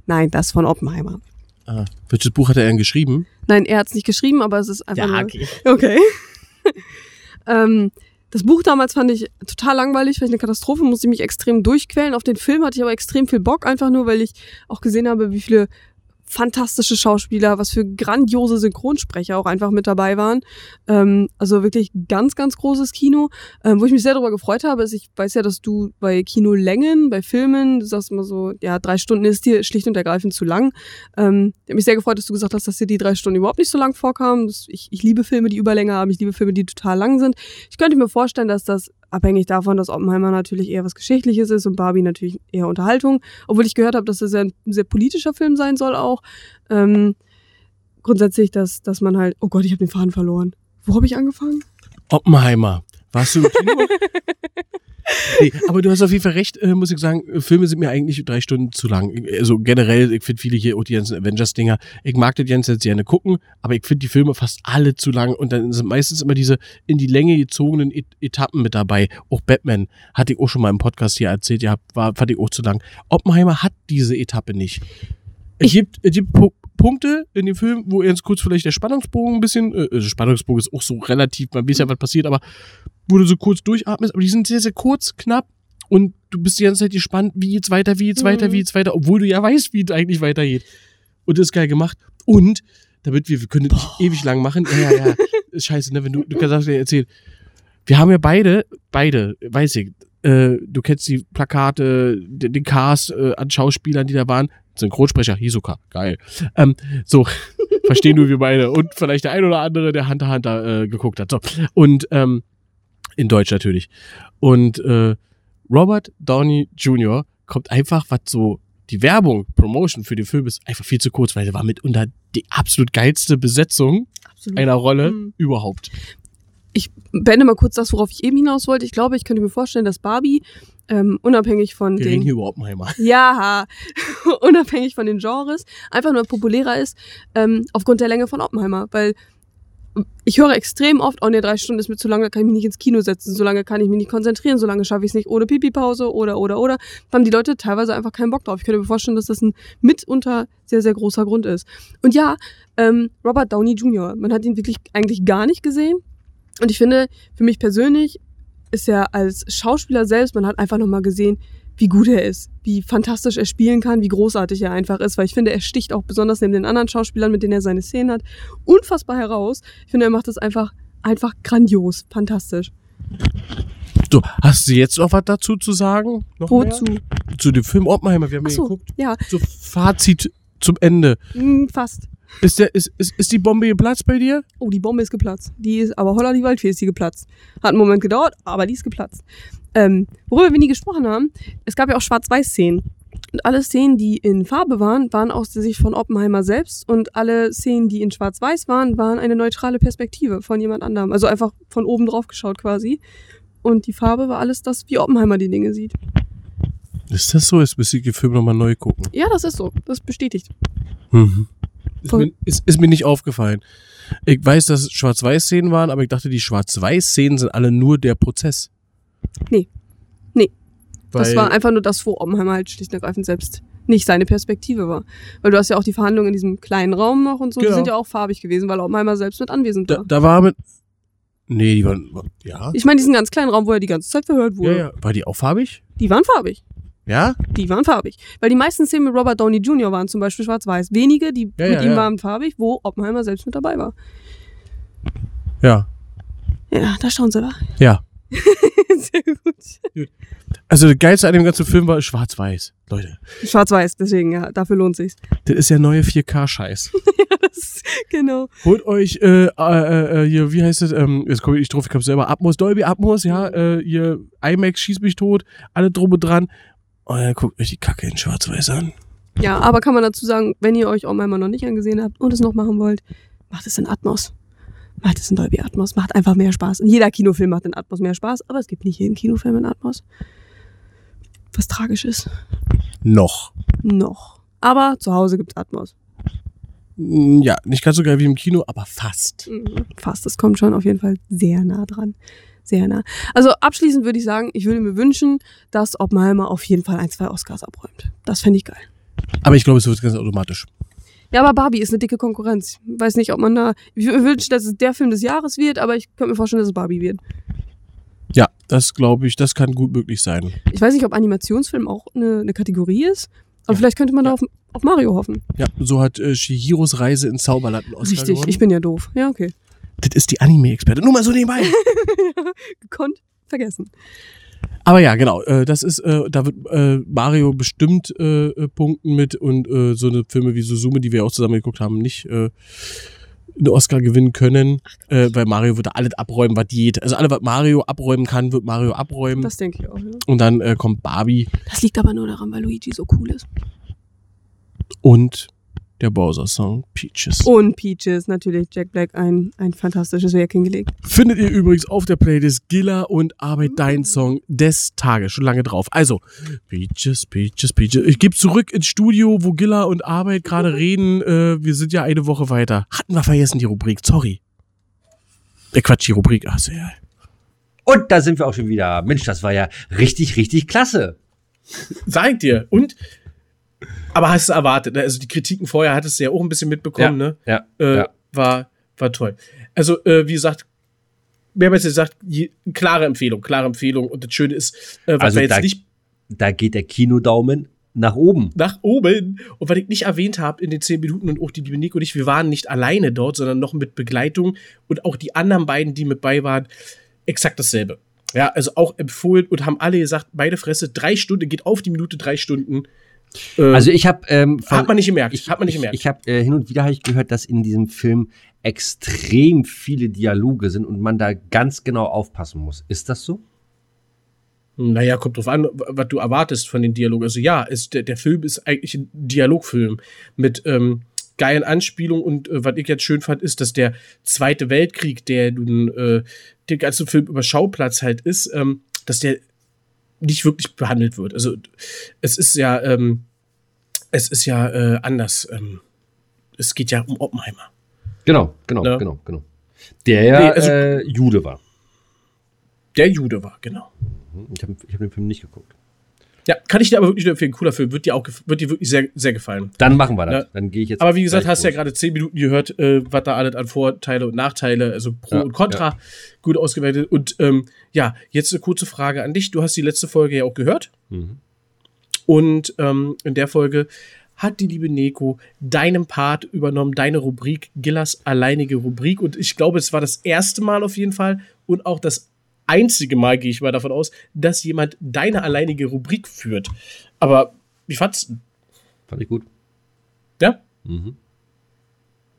nein, das von Oppenheimer. Ah, welches Buch hat er denn geschrieben? Nein, er hat es nicht geschrieben, aber es ist einfach nur, okay. Okay. ähm, das Buch damals fand ich total langweilig, vielleicht eine Katastrophe, musste ich mich extrem durchquälen. Auf den Film hatte ich aber extrem viel Bock, einfach nur, weil ich auch gesehen habe, wie viele fantastische Schauspieler, was für grandiose Synchronsprecher auch einfach mit dabei waren. Ähm, also wirklich ganz, ganz großes Kino. Ähm, wo ich mich sehr darüber gefreut habe, ist, ich weiß ja, dass du bei Kinolängen, bei Filmen, du sagst immer so, ja, drei Stunden ist dir schlicht und ergreifend zu lang. Ähm, ich habe mich sehr gefreut, dass du gesagt hast, dass dir die drei Stunden überhaupt nicht so lang vorkamen. Ich, ich liebe Filme, die Überlänge haben. Ich liebe Filme, die total lang sind. Ich könnte mir vorstellen, dass das abhängig davon, dass Oppenheimer natürlich eher was Geschichtliches ist und Barbie natürlich eher Unterhaltung. Obwohl ich gehört habe, dass das ein sehr politischer Film sein soll auch. Ähm, grundsätzlich, dass, dass man halt, oh Gott, ich habe den Faden verloren. Wo habe ich angefangen? Oppenheimer. Warst du im Kino? nee, aber du hast auf jeden Fall recht, äh, muss ich sagen, äh, Filme sind mir eigentlich drei Stunden zu lang. Also generell, ich finde viele hier, auch die ganzen Avengers-Dinger, ich mag das ganz jetzt gerne gucken, aber ich finde die Filme fast alle zu lang und dann sind meistens immer diese in die Länge gezogenen Et Etappen mit dabei. Auch Batman, hatte ich auch schon mal im Podcast hier erzählt, ja, war, fand ich auch zu lang. Oppenheimer hat diese Etappe nicht. Es Ich- gibt, es gibt Pu Punkte in dem Film, wo jetzt kurz vielleicht der Spannungsbogen ein bisschen, äh, also Spannungsbogen ist auch so relativ, man weiß ja, was passiert, aber wo du so kurz durchatmest, aber die sind sehr, sehr kurz, knapp und du bist die ganze Zeit gespannt, wie geht's weiter, wie geht's weiter, Mhm. wie geht's weiter, obwohl du ja weißt, wie es eigentlich weitergeht. Und das ist geil gemacht. Und, damit wir, wir können das nicht ewig lang machen, ja, ja, ja, ist scheiße, ne, wenn du, du kannst ja erzählen. Wir haben ja beide, beide, weiß ich, äh, du kennst die Plakate, den, den Cast äh, an Schauspielern, die da waren. Synchronsprecher, Hisoka, geil. Ähm, so, verstehen du wir beide. Und vielleicht der ein oder andere, der Hunter Hunter äh, geguckt hat. So. Und ähm, in Deutsch natürlich. Und äh, Robert Downey Jr. kommt einfach, was so die Werbung, Promotion für den Film ist einfach viel zu kurz, weil der war mitunter die absolut geilste Besetzung Absolut. einer Rolle Mhm. überhaupt. Ich beende mal kurz das, worauf ich eben hinaus wollte. Ich glaube, ich könnte mir vorstellen, dass Barbie ähm, unabhängig von Wir reden den hier über Oppenheimer. ja unabhängig von den Genres einfach nur populärer ist ähm, aufgrund der Länge von Oppenheimer, weil ich höre extrem oft, oh ne, drei Stunden ist mir zu lang, da kann ich mich nicht ins Kino setzen, so lange kann ich mich nicht konzentrieren, so lange schaffe ich es nicht ohne Pipi-Pause oder, oder, oder. Da haben die Leute teilweise einfach keinen Bock drauf. Ich könnte mir vorstellen, dass das ein mitunter sehr, sehr großer Grund ist. Und ja, ähm, Robert Downey Jr., man hat ihn wirklich eigentlich gar nicht gesehen. Und ich finde, für mich persönlich ist er als Schauspieler selbst, man hat einfach nochmal gesehen, wie gut er ist, wie fantastisch er spielen kann, wie großartig er einfach ist, weil ich finde, er sticht auch besonders neben den anderen Schauspielern, mit denen er seine Szenen hat, unfassbar heraus. Ich finde, er macht das einfach, einfach grandios, fantastisch. So, hast du jetzt noch was dazu zu sagen? Noch Wozu? Mehr? Zu dem Film Oppenheimer, wir haben ihn Achso, geguckt. ja, So, Fazit zum Ende. mm, fast. Ist, der, ist, ist, ist die Bombe geplatzt bei dir? Oh, die Bombe ist geplatzt. Die ist, aber holla die Waldfee ist die geplatzt. Hat einen Moment gedauert, aber die ist geplatzt. Ähm, worüber wir nie gesprochen haben, es gab ja auch Schwarz-Weiß-Szenen. Und alle Szenen, die in Farbe waren, waren aus der Sicht von Oppenheimer selbst. Und alle Szenen, die in Schwarz-Weiß waren, waren eine neutrale Perspektive von jemand anderem. Also einfach von oben drauf geschaut quasi. Und die Farbe war alles das, wie Oppenheimer die Dinge sieht. Ist das so? Jetzt müsste ich den Film nochmal neu gucken. Ja, das ist so. Das ist bestätigt. Mhm. Ist, mir, ist, ist mir nicht aufgefallen. Ich weiß, dass es Schwarz-Weiß-Szenen waren, aber ich dachte, die Schwarz-Weiß-Szenen sind alle nur der Prozess. Nee. Nee. Das Weil- war einfach nur das, wo Oppenheimer halt schlicht und ergreifend selbst nicht seine Perspektive war. Weil du hast ja auch die Verhandlungen in diesem kleinen Raum noch und so, die Genau. sind ja auch farbig gewesen, weil Oppenheimer selbst mit anwesend Da, war. da war mit. Nee, die waren. Ja? Ich meine, diesen ganz kleinen Raum, wo er die ganze Zeit verhört Ja, wurde, ja. War die auch farbig? die waren farbig. Ja? Die waren farbig. Weil die meisten Szenen mit Robert Downey Jr. waren zum Beispiel schwarz-weiß. Wenige, die Ja, mit ja, ihm ja. waren farbig, wo Oppenheimer selbst mit dabei war. Ja. Ja, da schauen sie wa? Ja. Sehr gut. Also, das Geilste an dem ganzen Film war Schwarz-Weiß. Leute, Schwarz-weiß, deswegen, ja, dafür lohnt sich's. das ist ja neue 4K-Scheiß. Das, genau. Holt euch, äh, äh, äh, hier, wie heißt das? Ähm, jetzt komme ich nicht drauf, ich habe selber Atmos, Dolby Atmos, ja, äh, ihr IMAX schießt mich tot, alle drum und dran. Und dann guckt euch die Kacke in Schwarz-Weiß an. Ja, aber kann man dazu sagen, wenn ihr euch Oppenheimer noch nicht angesehen habt und es noch machen wollt, macht es in Atmos. Macht es in Dolby Atmos. Macht einfach mehr Spaß. Und jeder Kinofilm macht in Atmos mehr Spaß, aber es gibt nicht jeden Kinofilm in Atmos. Was tragisch ist. Noch. Noch. Aber zu Hause gibt's Atmos. Mm, Ja, nicht ganz so geil wie im Kino, aber fast. Mhm. Fast. Das kommt schon auf jeden Fall sehr nah dran. Sehr nah. Also abschließend würde ich sagen, ich würde mir wünschen, dass Oppenheimer auf jeden Fall ein, zwei Oscars abräumt. Das fände ich geil. Aber ich glaube, es wird ganz automatisch. Ja, aber Barbie ist eine dicke Konkurrenz. Weiß nicht, ob man da. Ich wünschen, dass es der Film des Jahres wird, aber ich könnte mir vorstellen, dass es Barbie wird. Ja, das glaube ich, das kann gut möglich sein. Ich weiß nicht, ob Animationsfilm auch eine, eine Kategorie ist, aber Ja. vielleicht könnte man Ja. da auf, auf Mario hoffen. Ja, so hat äh, Shihiros Reise ins Zauberland einen Oscar Richtig, gewonnen. ich bin ja doof. Ja, okay. Das ist die Anime-Experte. Nur mal so nebenbei. Gekonnt, vergessen. Aber ja, genau. Äh, das ist, äh, da wird äh, Mario bestimmt äh, punkten mit und äh, so eine Filme wie Suzume, die wir auch zusammen geguckt haben, nicht äh, einen Oscar gewinnen können, äh, weil Mario wird da alles abräumen, was geht. Also alles, was Mario abräumen kann, wird Mario abräumen. Das denke ich auch. Ja. und dann äh, kommt Barbie Das liegt aber nur daran, weil Luigi so cool ist. und der Bowser-Song Peaches. Und Peaches, natürlich. Jack Black, ein, ein fantastisches Werk hingelegt. Findet ihr übrigens auf der Playlist Gilla und Arbeit dein Song des Tages. Schon lange drauf. Also, Peaches, Peaches, Peaches. Ich gebe zurück ins Studio, wo Gilla und Arbeit gerade reden. Äh, wir sind ja eine Woche weiter. Hatten wir vergessen, die Rubrik. Sorry. Äh, Quatsch, die Rubrik. Ach, so, ja. Und da sind wir auch schon wieder. Mensch, das war ja richtig, richtig klasse. Ich dir. Und? Aber hast du erwartet, ne? Also die Kritiken vorher hattest du ja auch ein bisschen mitbekommen, ne? Ja. Äh, ja. war, war toll. Also, äh, wie gesagt, mehrmals gesagt, je, klare Empfehlung, klare Empfehlung. Und das Schöne ist, äh, was Also wir jetzt da- nicht Da geht der Kinodaumen nach oben. nach oben. Und was ich nicht erwähnt habe in den zehn Minuten und auch die liebe Nico und ich, wir waren nicht alleine dort, sondern noch mit Begleitung und auch die anderen beiden, die mit bei waren, exakt dasselbe. Ja, also auch empfohlen und haben alle gesagt, beide Fresse, drei Stunden, geht auf die Minute drei Stunden. Äh, Also ich habe ähm, hat man nicht gemerkt. ich, hat man nicht ich, gemerkt. ich habe äh, hin und wieder habe ich gehört, dass in diesem Film extrem viele Dialoge sind und man da ganz genau aufpassen muss. Ist das so? Naja, kommt drauf an, was du erwartest von den Dialogen. Also ja, ist, der, der Film ist eigentlich ein Dialogfilm mit ähm, geilen Anspielungen und äh, was ich jetzt schön fand, ist, dass der Zweite Weltkrieg, der nun äh, den ganzen Film über Schauplatz halt ist, ähm, dass der nicht wirklich behandelt wird. Also es ist ja, ähm, es ist ja äh, anders. Ähm, es geht ja um Oppenheimer. Genau, genau, Ja. genau, genau. Der ja Nee, also- äh, Jude war. Der Jude war, genau. Ich habe ich hab den Film nicht geguckt. Ja, kann ich dir aber wirklich nur empfehlen. Cooler Film. Wird dir auch wird dir wirklich sehr, sehr gefallen. Dann machen wir das. Ja. Dann gehe ich jetzt. Aber wie gesagt, hast ja los. gerade zehn Minuten gehört, äh, was da alles an Vorteile und Nachteile, also Pro Ja, und Contra, gut ausgewertet. Und ähm, ja, jetzt eine kurze Frage an dich. Du hast die letzte Folge ja auch gehört. Mhm. Und ähm, in der Folge hat die liebe Neko deinen Part übernommen, deine Rubrik, Gillas alleinige Rubrik. Und ich glaube, es war das erste Mal auf jeden Fall und auch das einzige Mal, gehe ich mal davon aus, dass jemand deine alleinige Rubrik führt. Aber wie fandst du? Fand ich gut. Ja? Mhm.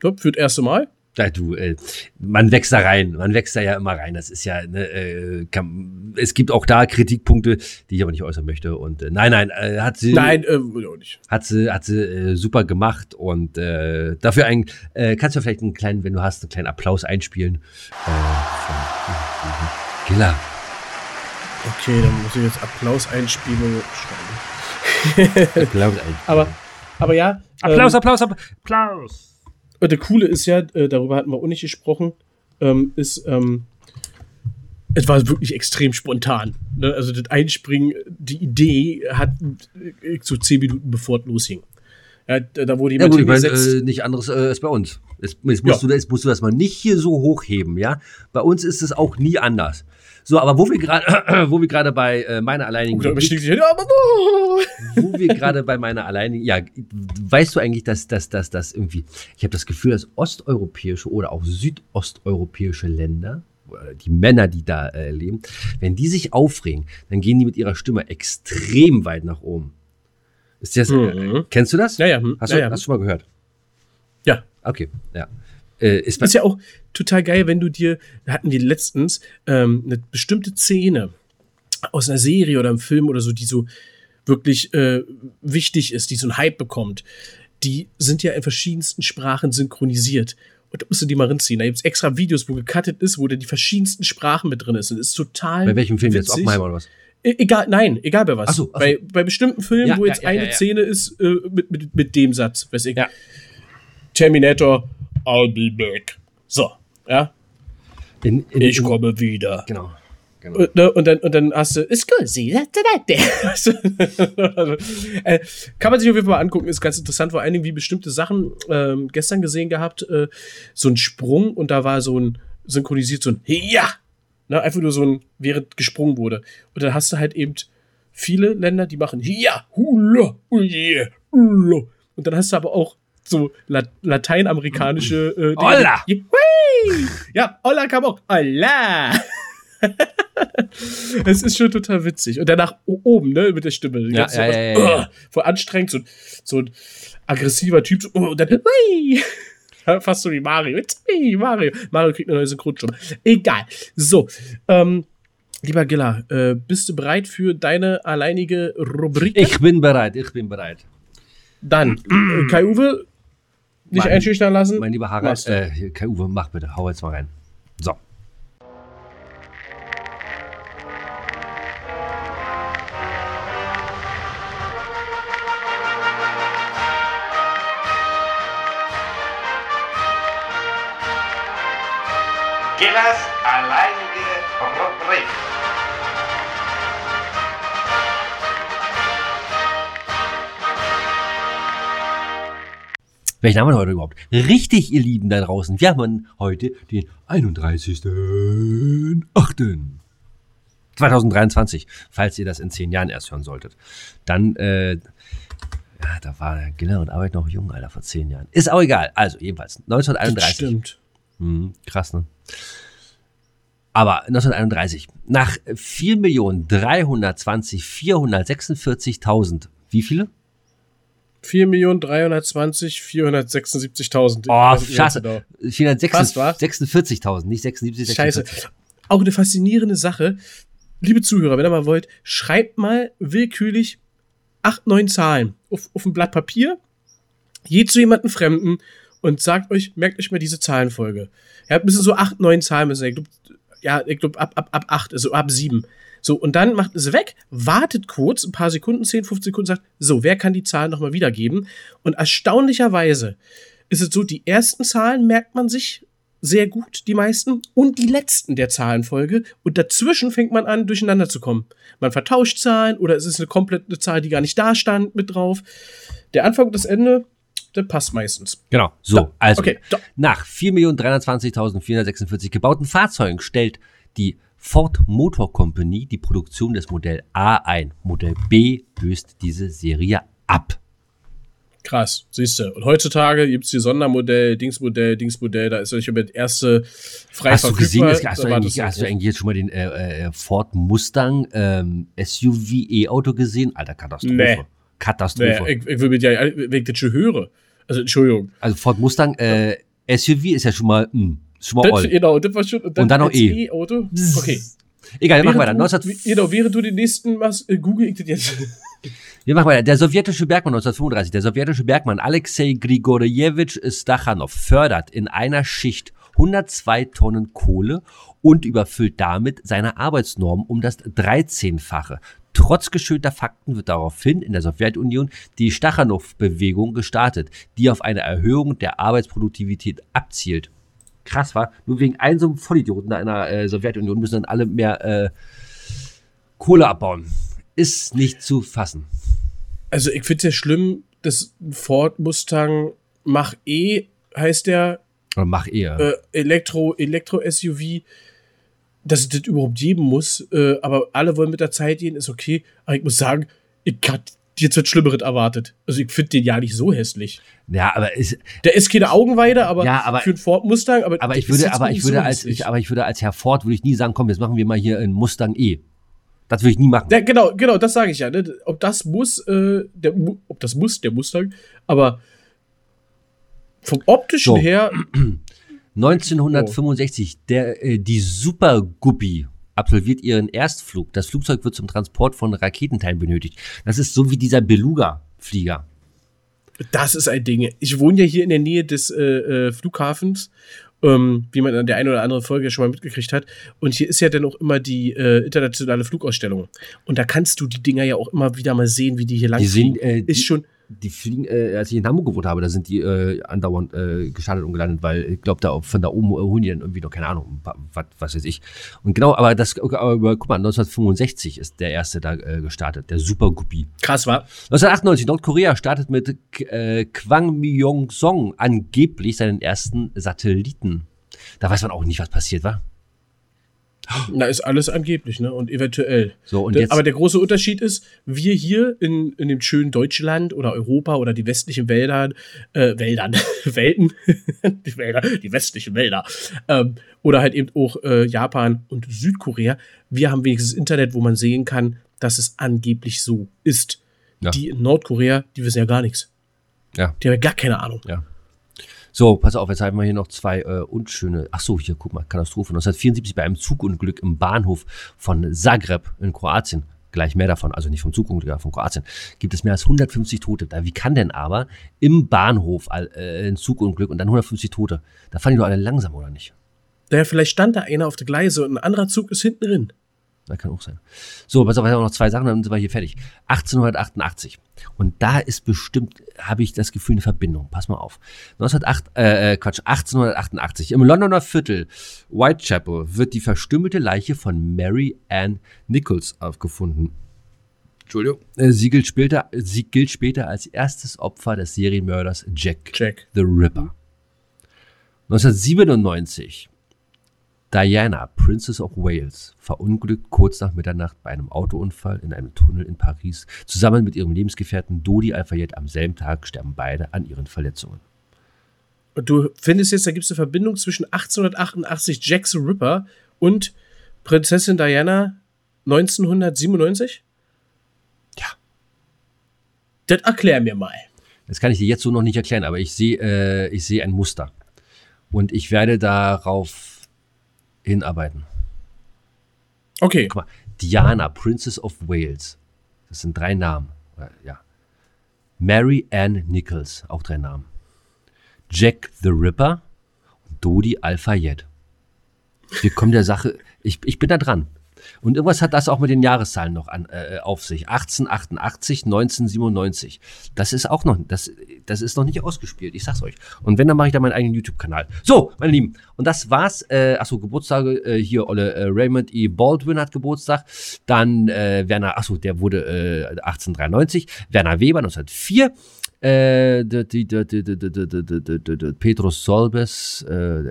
ja für das erste Mal? Ja, du, äh, man wächst da rein, man wächst da ja immer rein. Das ist ja, ne, äh, kann, es gibt auch da Kritikpunkte, die ich aber nicht äußern möchte. Und äh, nein, nein, äh, hat sie, Nein, äh, nicht. hat sie, hat sie äh, super gemacht und äh, dafür ein, äh, kannst du vielleicht einen kleinen, wenn du hast, einen kleinen Applaus einspielen. Äh, von, Gilla. Okay, dann muss ich jetzt Applaus einspielen schreiben. Applaus einspielen. Aber, aber ja. Applaus, ähm, Applaus, Applaus. Und der Coole ist ja, äh, darüber hatten wir auch nicht gesprochen, ähm, ist, ähm, es war wirklich extrem spontan. Ne? Also das Einspringen, die Idee hat äh, so zehn Minuten bevor es losging. Ja, da wurde Ja jemand gut, ich meine, hingesetzt. äh, nicht anderes äh, als bei uns. Jetzt, jetzt, musst Ja. du, jetzt musst du das mal nicht hier so hochheben, ja? Bei uns ist es auch nie anders. So, aber wo wir gerade, wo wir gerade bei äh, meiner alleinigen, da Rubrik- ja, aber, oh. wo wir gerade bei meiner alleinigen, ja, weißt du eigentlich, dass dass dass dass irgendwie, ich habe das Gefühl, dass osteuropäische oder auch südosteuropäische Länder, die Männer, die da äh, leben, wenn die sich aufregen, dann gehen die mit ihrer Stimme extrem weit nach oben. Ist das, Mhm. kennst du das? Ja, ja, hm, Hast du, ja. hast du schon mal gehört? ja. Okay, ja. Äh, ist Ist ja auch total geil, wenn du dir, hatten wir letztens ähm, eine bestimmte Szene aus einer Serie oder einem Film oder so, die so wirklich äh, wichtig ist, die so einen Hype bekommt. Die sind ja in verschiedensten Sprachen synchronisiert. Und da musst du die mal reinziehen. Da gibt es extra Videos, wo gecuttet ist, wo da die verschiedensten Sprachen mit drin ist. Und das ist total. bei welchem Film jetzt? witzig. Oppenheimer oder was? E egal, nein, egal bei was. Ach so, ach so. Bei, bei bestimmten Filmen, Ja, wo jetzt ja, eine ja, ja. Szene ist äh, mit, mit, mit dem Satz, weiß ich. Ja. Terminator, I'll be back. So, ja. In, in, Ich in- komme wieder. Genau. genau. Und, ne, und, dann, und dann hast du, ist gut, sie, also, äh, Kann man sich auf jeden Fall mal angucken, ist ganz interessant, vor allen Dingen, wie bestimmte Sachen ähm, gestern gesehen gehabt, äh, so ein Sprung und da war so ein synchronisiert, so ein Ja! Ne, einfach nur so ein, während gesprungen wurde. Und dann hast du halt eben viele Länder, die machen Ja, hula, oh yeah, hula. Und dann hast du aber auch so la lateinamerikanische äh, Dinge. Hola! Ja, Hola kam auch. Hola! Es ist schon total witzig. Und danach oben, ne, mit der Stimme. Ja, ja, ja, ja, ja. voll anstrengend, so, ein- so ein aggressiver Typ. So, uh, und dann, hui! Fast so wie Mario. It's me, Mario. Mario kriegt eine neue Synchronstimme. Egal. So, ähm, lieber Gilla, äh, bist du bereit für deine alleinige Rubrik? Ich bin bereit, ich bin bereit. Dann, äh, Kai-Uwe, nicht einschüchtern lassen. Mein lieber Harald, äh, hier, Kai Uwe, mach bitte, hau jetzt mal rein. So. Welchen haben wir heute überhaupt? Richtig, ihr Lieben da draußen. Wir haben heute den 31.08.2023, falls ihr das in zehn Jahren erst hören solltet. Dann, äh, ja, da war der Giller und Arbeit noch jung, Alter, vor zehn Jahren. Ist auch egal. Also, jedenfalls, 1931. Stimmt. Hm, krass, ne? Aber 1931, nach 4.320.446.000, wie viele? 4.320.476.000. Oh, scheiße. genau. 446 Fast, wa? 46.000, nicht 76, Scheiße. 46. Auch eine faszinierende Sache. liebe Zuhörer, wenn ihr mal wollt, schreibt mal willkürlich acht, neun Zahlen auf, auf ein Blatt Papier, geht zu jemandem Fremden und sagt euch, merkt euch mal diese Zahlenfolge. Ja, müssen so acht, neun Zahlen müssen. Ich glaub, ja, ich glaube ab, ab, ab acht, also ab sieben. So, und dann macht es weg, wartet kurz, ein paar Sekunden, 10, 15 Sekunden, sagt, so, wer kann die Zahlen nochmal wiedergeben? Und erstaunlicherweise ist es so, die ersten Zahlen merkt man sich sehr gut, die meisten, und die letzten der Zahlenfolge. Und dazwischen fängt man an, durcheinander zu kommen. Man vertauscht Zahlen oder es ist eine komplette Zahl, die gar nicht da stand, mit drauf. Der Anfang und das Ende, das passt meistens. Genau, so. Da, also, okay, da. nach 4.320.446 gebauten Fahrzeugen stellt die Ford Motor Company die Produktion des Modell A ein. Modell B löst diese Serie ab. Krass, siehst du. Und heutzutage gibt es die Sondermodell, Dingsmodell, Dingsmodell, da ist euch über das erste frei Hast du gesehen, das, hast, du eigentlich, hast du eigentlich jetzt schon mal den äh, äh, Ford Mustang ähm, SUV E-Auto gesehen? Alter, Katastrophe. Nee. Katastrophe. Nee, ich, ich will mit ja, wenn ich das schon höre. Also, Entschuldigung. also Ford Mustang äh, SUV ist ja schon mal, mh, Das, all. genau, das war schon. Und dann noch als E. E-Auto. Okay. Egal, wir machen weiter. Während 19, du, wie- genau, während du den nächsten machst, äh, google ich das jetzt. Wir machen weiter. Der sowjetische Bergmann 1935. Der sowjetische Bergmann Alexei Grigorjewitsch Stachanov fördert in einer Schicht 102 Tonnen Kohle und überfüllt damit seine Arbeitsnorm um das 13-fache. Trotz geschönter Fakten wird daraufhin in der Sowjetunion die Stachanow-Bewegung gestartet, die auf eine Erhöhung der Arbeitsproduktivität abzielt. Krass, war. Nur wegen einem so einem Vollidioten in der äh, Sowjetunion müssen dann alle mehr äh, Kohle abbauen. Ist nicht zu fassen. Also, ich finde es ja schlimm, dass Ford Mustang Mach E heißt der Oder mach eher. äh, Elektro, Elektro-SUV, dass es das überhaupt geben muss. Äh, aber alle wollen mit der Zeit gehen, ist okay. Aber ich muss sagen, ich hatte jetzt was Schlimmeres erwartet. Also ich finde den ja nicht so hässlich. Ja, aber ist, Der ist keine Augenweide, aber, Ja, aber- für einen Ford Mustang, aber, aber ich würde, aber ich würde so als, ich, aber ich würde als Herr Ford würde ich nie sagen, komm, jetzt machen wir mal hier einen Mustang E. Das würde ich nie machen. Ja, genau, genau, das sage ich ja. Ne? Ob das muss, äh, der, ob das muss, der Mustang, aber vom optischen So. her, 1965, der, äh, die Super Guppy absolviert ihren Erstflug. Das Flugzeug wird zum Transport von Raketenteilen benötigt. Das ist so wie dieser Beluga-Flieger. das ist ein Ding. Ich wohne ja hier in der Nähe des äh, äh, Flughafens, ähm, wie man an der einen oder anderen Folge schon mal mitgekriegt hat. Und hier ist ja dann auch immer die äh, internationale Flugausstellung. Und da kannst du die Dinger ja auch immer wieder mal sehen, wie die hier lang Die sehen, fliegen. äh, Ist schon, Die fliegen, äh, als ich in Hamburg gewohnt habe, da sind die äh, andauernd äh, gestartet und gelandet, weil ich glaube, da von da oben äh, holen die dann irgendwie noch, keine Ahnung, was, was weiß ich. Und genau, aber das, aber guck mal, 1965 ist der erste da äh, gestartet, der Super Guppy. krass war. 1998, Nordkorea startet mit äh, Kwang Myong-song angeblich seinen ersten Satelliten. Da weiß man auch nicht, was passiert war. Na, ist alles angeblich, ne? Und eventuell. So, und jetzt, Aber der große Unterschied ist, wir hier in, in dem schönen Deutschland oder Europa oder die westlichen Wäldern, äh, Wäldern, Welten, die Wälder, die westlichen Wälder, ähm, oder halt eben auch äh, Japan und Südkorea, wir haben wenigstens Internet, wo man sehen kann, dass es angeblich so ist. Ja. Die in Nordkorea, die wissen ja gar nichts. Ja. Die haben ja gar keine Ahnung. So, pass auf, jetzt haben wir hier noch zwei äh, unschöne, ach so, hier, guck mal, Katastrophe. 1974 bei einem Zugunglück im Bahnhof von Zagreb in Kroatien, gleich mehr davon, also nicht vom Zugunglück, aber von Kroatien, gibt es mehr als 150 Tote. Da, wie kann denn aber im Bahnhof äh, ein Zugunglück und dann 150 Tote? Da fahren die doch alle langsam, oder nicht? Daher vielleicht stand da einer auf der Gleise und ein anderer Zug ist hinten drin. Das kann auch sein. So, pass auf, ich habe noch zwei Sachen, dann sind wir hier fertig. 1888. Und da ist bestimmt, habe ich das Gefühl, eine Verbindung. Pass mal auf. 1908, äh, äh, Quatsch, 1888. Im Londoner Viertel Whitechapel wird die verstümmelte Leiche von Mary Ann Nichols aufgefunden. Entschuldigung. Äh, Sie gilt später, sie gilt später als erstes Opfer des Serienmörders Jack Jack. the Ripper. 1997. Diana, Princess of Wales, verunglückt kurz nach Mitternacht bei einem Autounfall in einem Tunnel in Paris. Zusammen mit ihrem Lebensgefährten Dodi Al-Fayed am selben Tag sterben beide an ihren Verletzungen. Und du findest jetzt, da gibt es eine Verbindung zwischen 1888 Jack the Ripper und Prinzessin Diana 1997? Ja. Das erklär mir mal. Das kann ich dir jetzt so noch nicht erklären, aber ich sehe, äh, ich sehe ein Muster. Und ich werde darauf hinarbeiten. Okay. Guck mal, Diana, Princess of Wales. Das sind drei Namen. Ja. Mary Ann Nichols, auch drei Namen. Jack the Ripper und Dodi Al-Fayed. Wir kommen der Sache, ich, ich bin da dran. Und irgendwas hat das auch mit den Jahreszahlen noch an, äh, auf sich. 1888, 1997. Das ist auch noch, das, das ist noch nicht ausgespielt. Ich sag's euch. Und wenn, dann mache ich da meinen eigenen YouTube-Kanal. So, meine Lieben. Und das war's. Äh, achso, Geburtstage äh, hier, Olle äh, Raymond E. Baldwin hat Geburtstag. Dann äh, Werner, achso, der wurde äh, 1893. Werner Weber 1904. Petrus Solbes,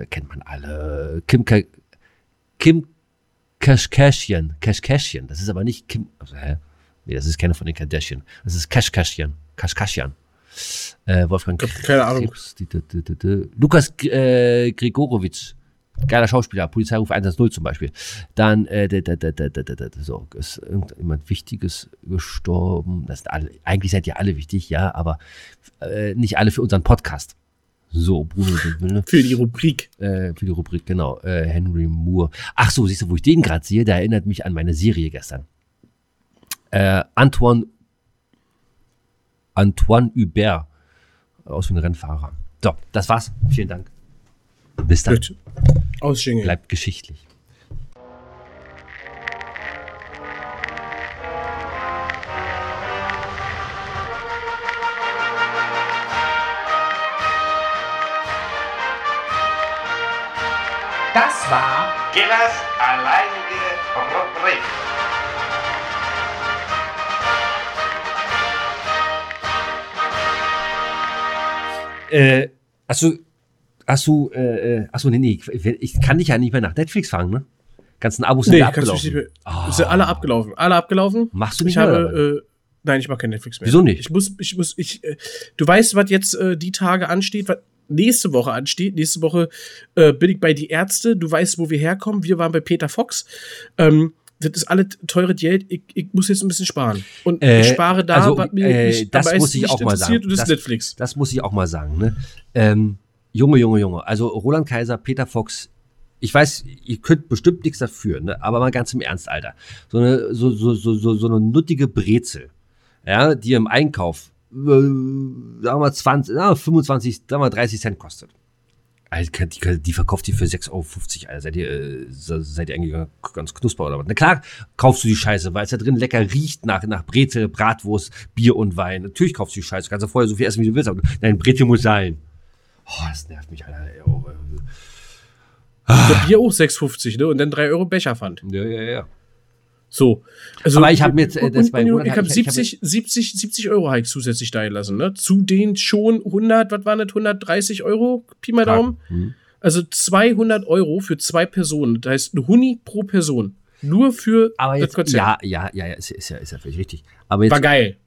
kennt man alle. Kim, Kim Kashkashian, Kashkashian, das ist aber nicht Kim, also, hä? Nee, das ist keine von den Kardashian. Das ist Kashkashian, Kashkashian. Äh, Wolfgang Keine Ahnung. Lukas äh, Grigorowitsch, geiler Schauspieler, Polizeiruf 110 zum Beispiel. Dann, äh, so, ist irgendjemand Wichtiges gestorben. Das sind alle, eigentlich seid ihr alle wichtig, ja, aber äh, nicht alle für unseren Podcast. So, Bruno de Ville Für die Rubrik. äh, für die Rubrik, genau, äh, Henry Moore. Ach so, siehst du, wo ich den gerade sehe, der erinnert mich an meine Serie gestern. Äh, Antoine, Antoine Hubert, aus ein Rennfahrer. So, das war's. Vielen Dank. Bis dann. Gut. Ausschingeln. Bleibt geschichtlich. War Gillers alleinige Rubrik. Äh, hast du, hast du, äh, äh, achso, nee, nee, ich, kann dich ja nicht mehr nach Netflix fragen, ne? Ganzen Abos sind Nee, abgelaufen. mehr. Sind alle abgelaufen. Alle abgelaufen. Machst du nicht ich mehr, habe, äh, nein, ich mache kein Netflix mehr. Wieso nicht? Ich muss, ich muss, ich, äh, du weißt, was jetzt äh, die Tage ansteht, was nächste Woche ansteht. Nächste Woche äh, bin ich bei die Ärzte. Du weißt, wo wir herkommen. Wir waren bei Peter Fox. Ähm, das ist alle teure Geld. Ich, ich muss jetzt ein bisschen sparen. Und Äh, ich spare da, also, was mir äh, nicht, das muss ich auch mal interessiert, sagen. Und das, Das- ist Netflix. Das muss ich auch mal sagen, ne? Ähm, Junge, Junge, Junge. Also Roland Kaiser, Peter Fox, ich weiß, ihr könnt bestimmt nichts dafür, ne? Aber mal ganz im Ernst, Alter. So eine, so, so, so, so, so eine nuttige Brezel, ja, die im Einkauf, sagen wir mal 20, na, 25, sagen wir mal 30 Cent kostet. Also, die, die, verkauft die für 6,50 Euro, Alter. Seid ihr, äh, seid ihr eigentlich ganz knusper oder was? Na klar, kaufst du die Scheiße, weil es da drin lecker riecht nach, nach Brezel, Bratwurst, Bier und Wein. Natürlich kaufst du die Scheiße. Du kannst ja vorher so viel essen, wie du willst, aber dein Brezel muss sein. Oh, das nervt mich, Alter. ey. Oh, Der Bier auch 6,50, ne? Und dann 3 Euro Becherpfand. Ja, ja, ja. So. Also, Aber ich hab mir jetzt, äh, das und, bei und, Roland ich hab habe ich- ich hab 70, 70, 70 Euro Hike zusätzlich da gelassen, ne? Zu den schon 100, was waren das, 130 Euro, Pi mal Daumen. Hm. Also 200 Euro für zwei Personen. Das heißt, eine Huni pro Person. Nur für Aber das jetzt, Konzert. ja, ja, ja, ja, ist, ist ja, ist ja völlig richtig. Aber jetzt, War geil.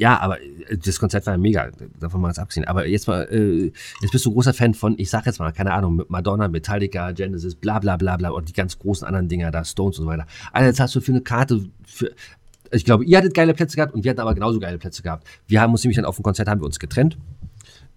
Ja, aber äh, das Konzert war mega, davon mal ganz abgesehen. Aber jetzt mal, äh, jetzt bist du großer Fan von, ich sag jetzt mal, keine Ahnung, Madonna, Metallica, Genesis, bla bla bla bla und die ganz großen anderen Dinger da, Stones und so weiter. Alter, jetzt hast du für eine Karte, für, ich glaube, ihr hattet geile Plätze gehabt und wir hatten aber genauso geile Plätze gehabt. Wir haben uns nämlich dann auf dem Konzert, haben wir uns getrennt,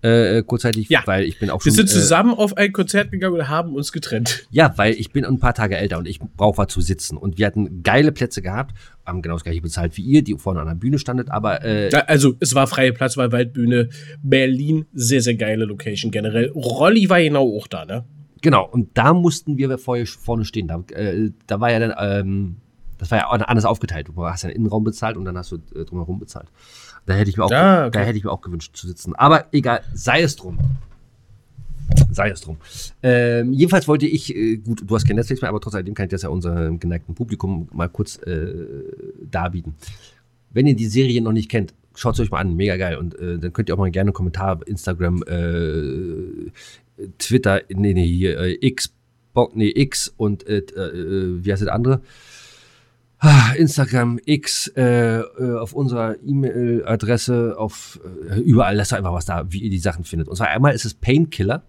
äh, kurzzeitig, Ja. weil ich bin auch Wir schon... sind äh, zusammen auf ein Konzert gegangen und haben uns getrennt. ja, weil ich bin ein paar Tage älter und ich brauche was zu sitzen. Und wir hatten geile Plätze gehabt, haben genau das gleiche bezahlt wie ihr, die vorne an der Bühne standet, aber äh, Also, es war freie Platz bei Waldbühne. Berlin, sehr, sehr geile Location generell. Rolli war genau auch da, ne? Genau, und da mussten wir vorher vorne stehen. Da, äh, da war ja dann, ähm, das war ja anders aufgeteilt. Du hast ja den Innenraum bezahlt und dann hast du äh, drumherum bezahlt. Da hätte ich mir auch, Ah, okay. da hätte ich mir auch gewünscht zu sitzen. Aber egal, sei es drum. Sei es drum. Ähm, jedenfalls wollte ich, äh, gut, du hast kein Netflix mehr, aber trotzdem kann ich das ja unserem geneigten Publikum mal kurz äh, darbieten. Wenn ihr die Serie noch nicht kennt, schaut es euch mal an, mega geil. Und äh, dann könnt ihr auch mal gerne einen Kommentar, Instagram, äh, Twitter, nee, nee, hier, äh, X, Bo- nee, X und äh, äh, wie heißt das andere? Ah, Instagram, X, äh, äh, auf unserer E-Mail-Adresse, auf äh, überall, lasst einfach was da, wie ihr die Sachen findet. Und zwar einmal ist es Painkiller.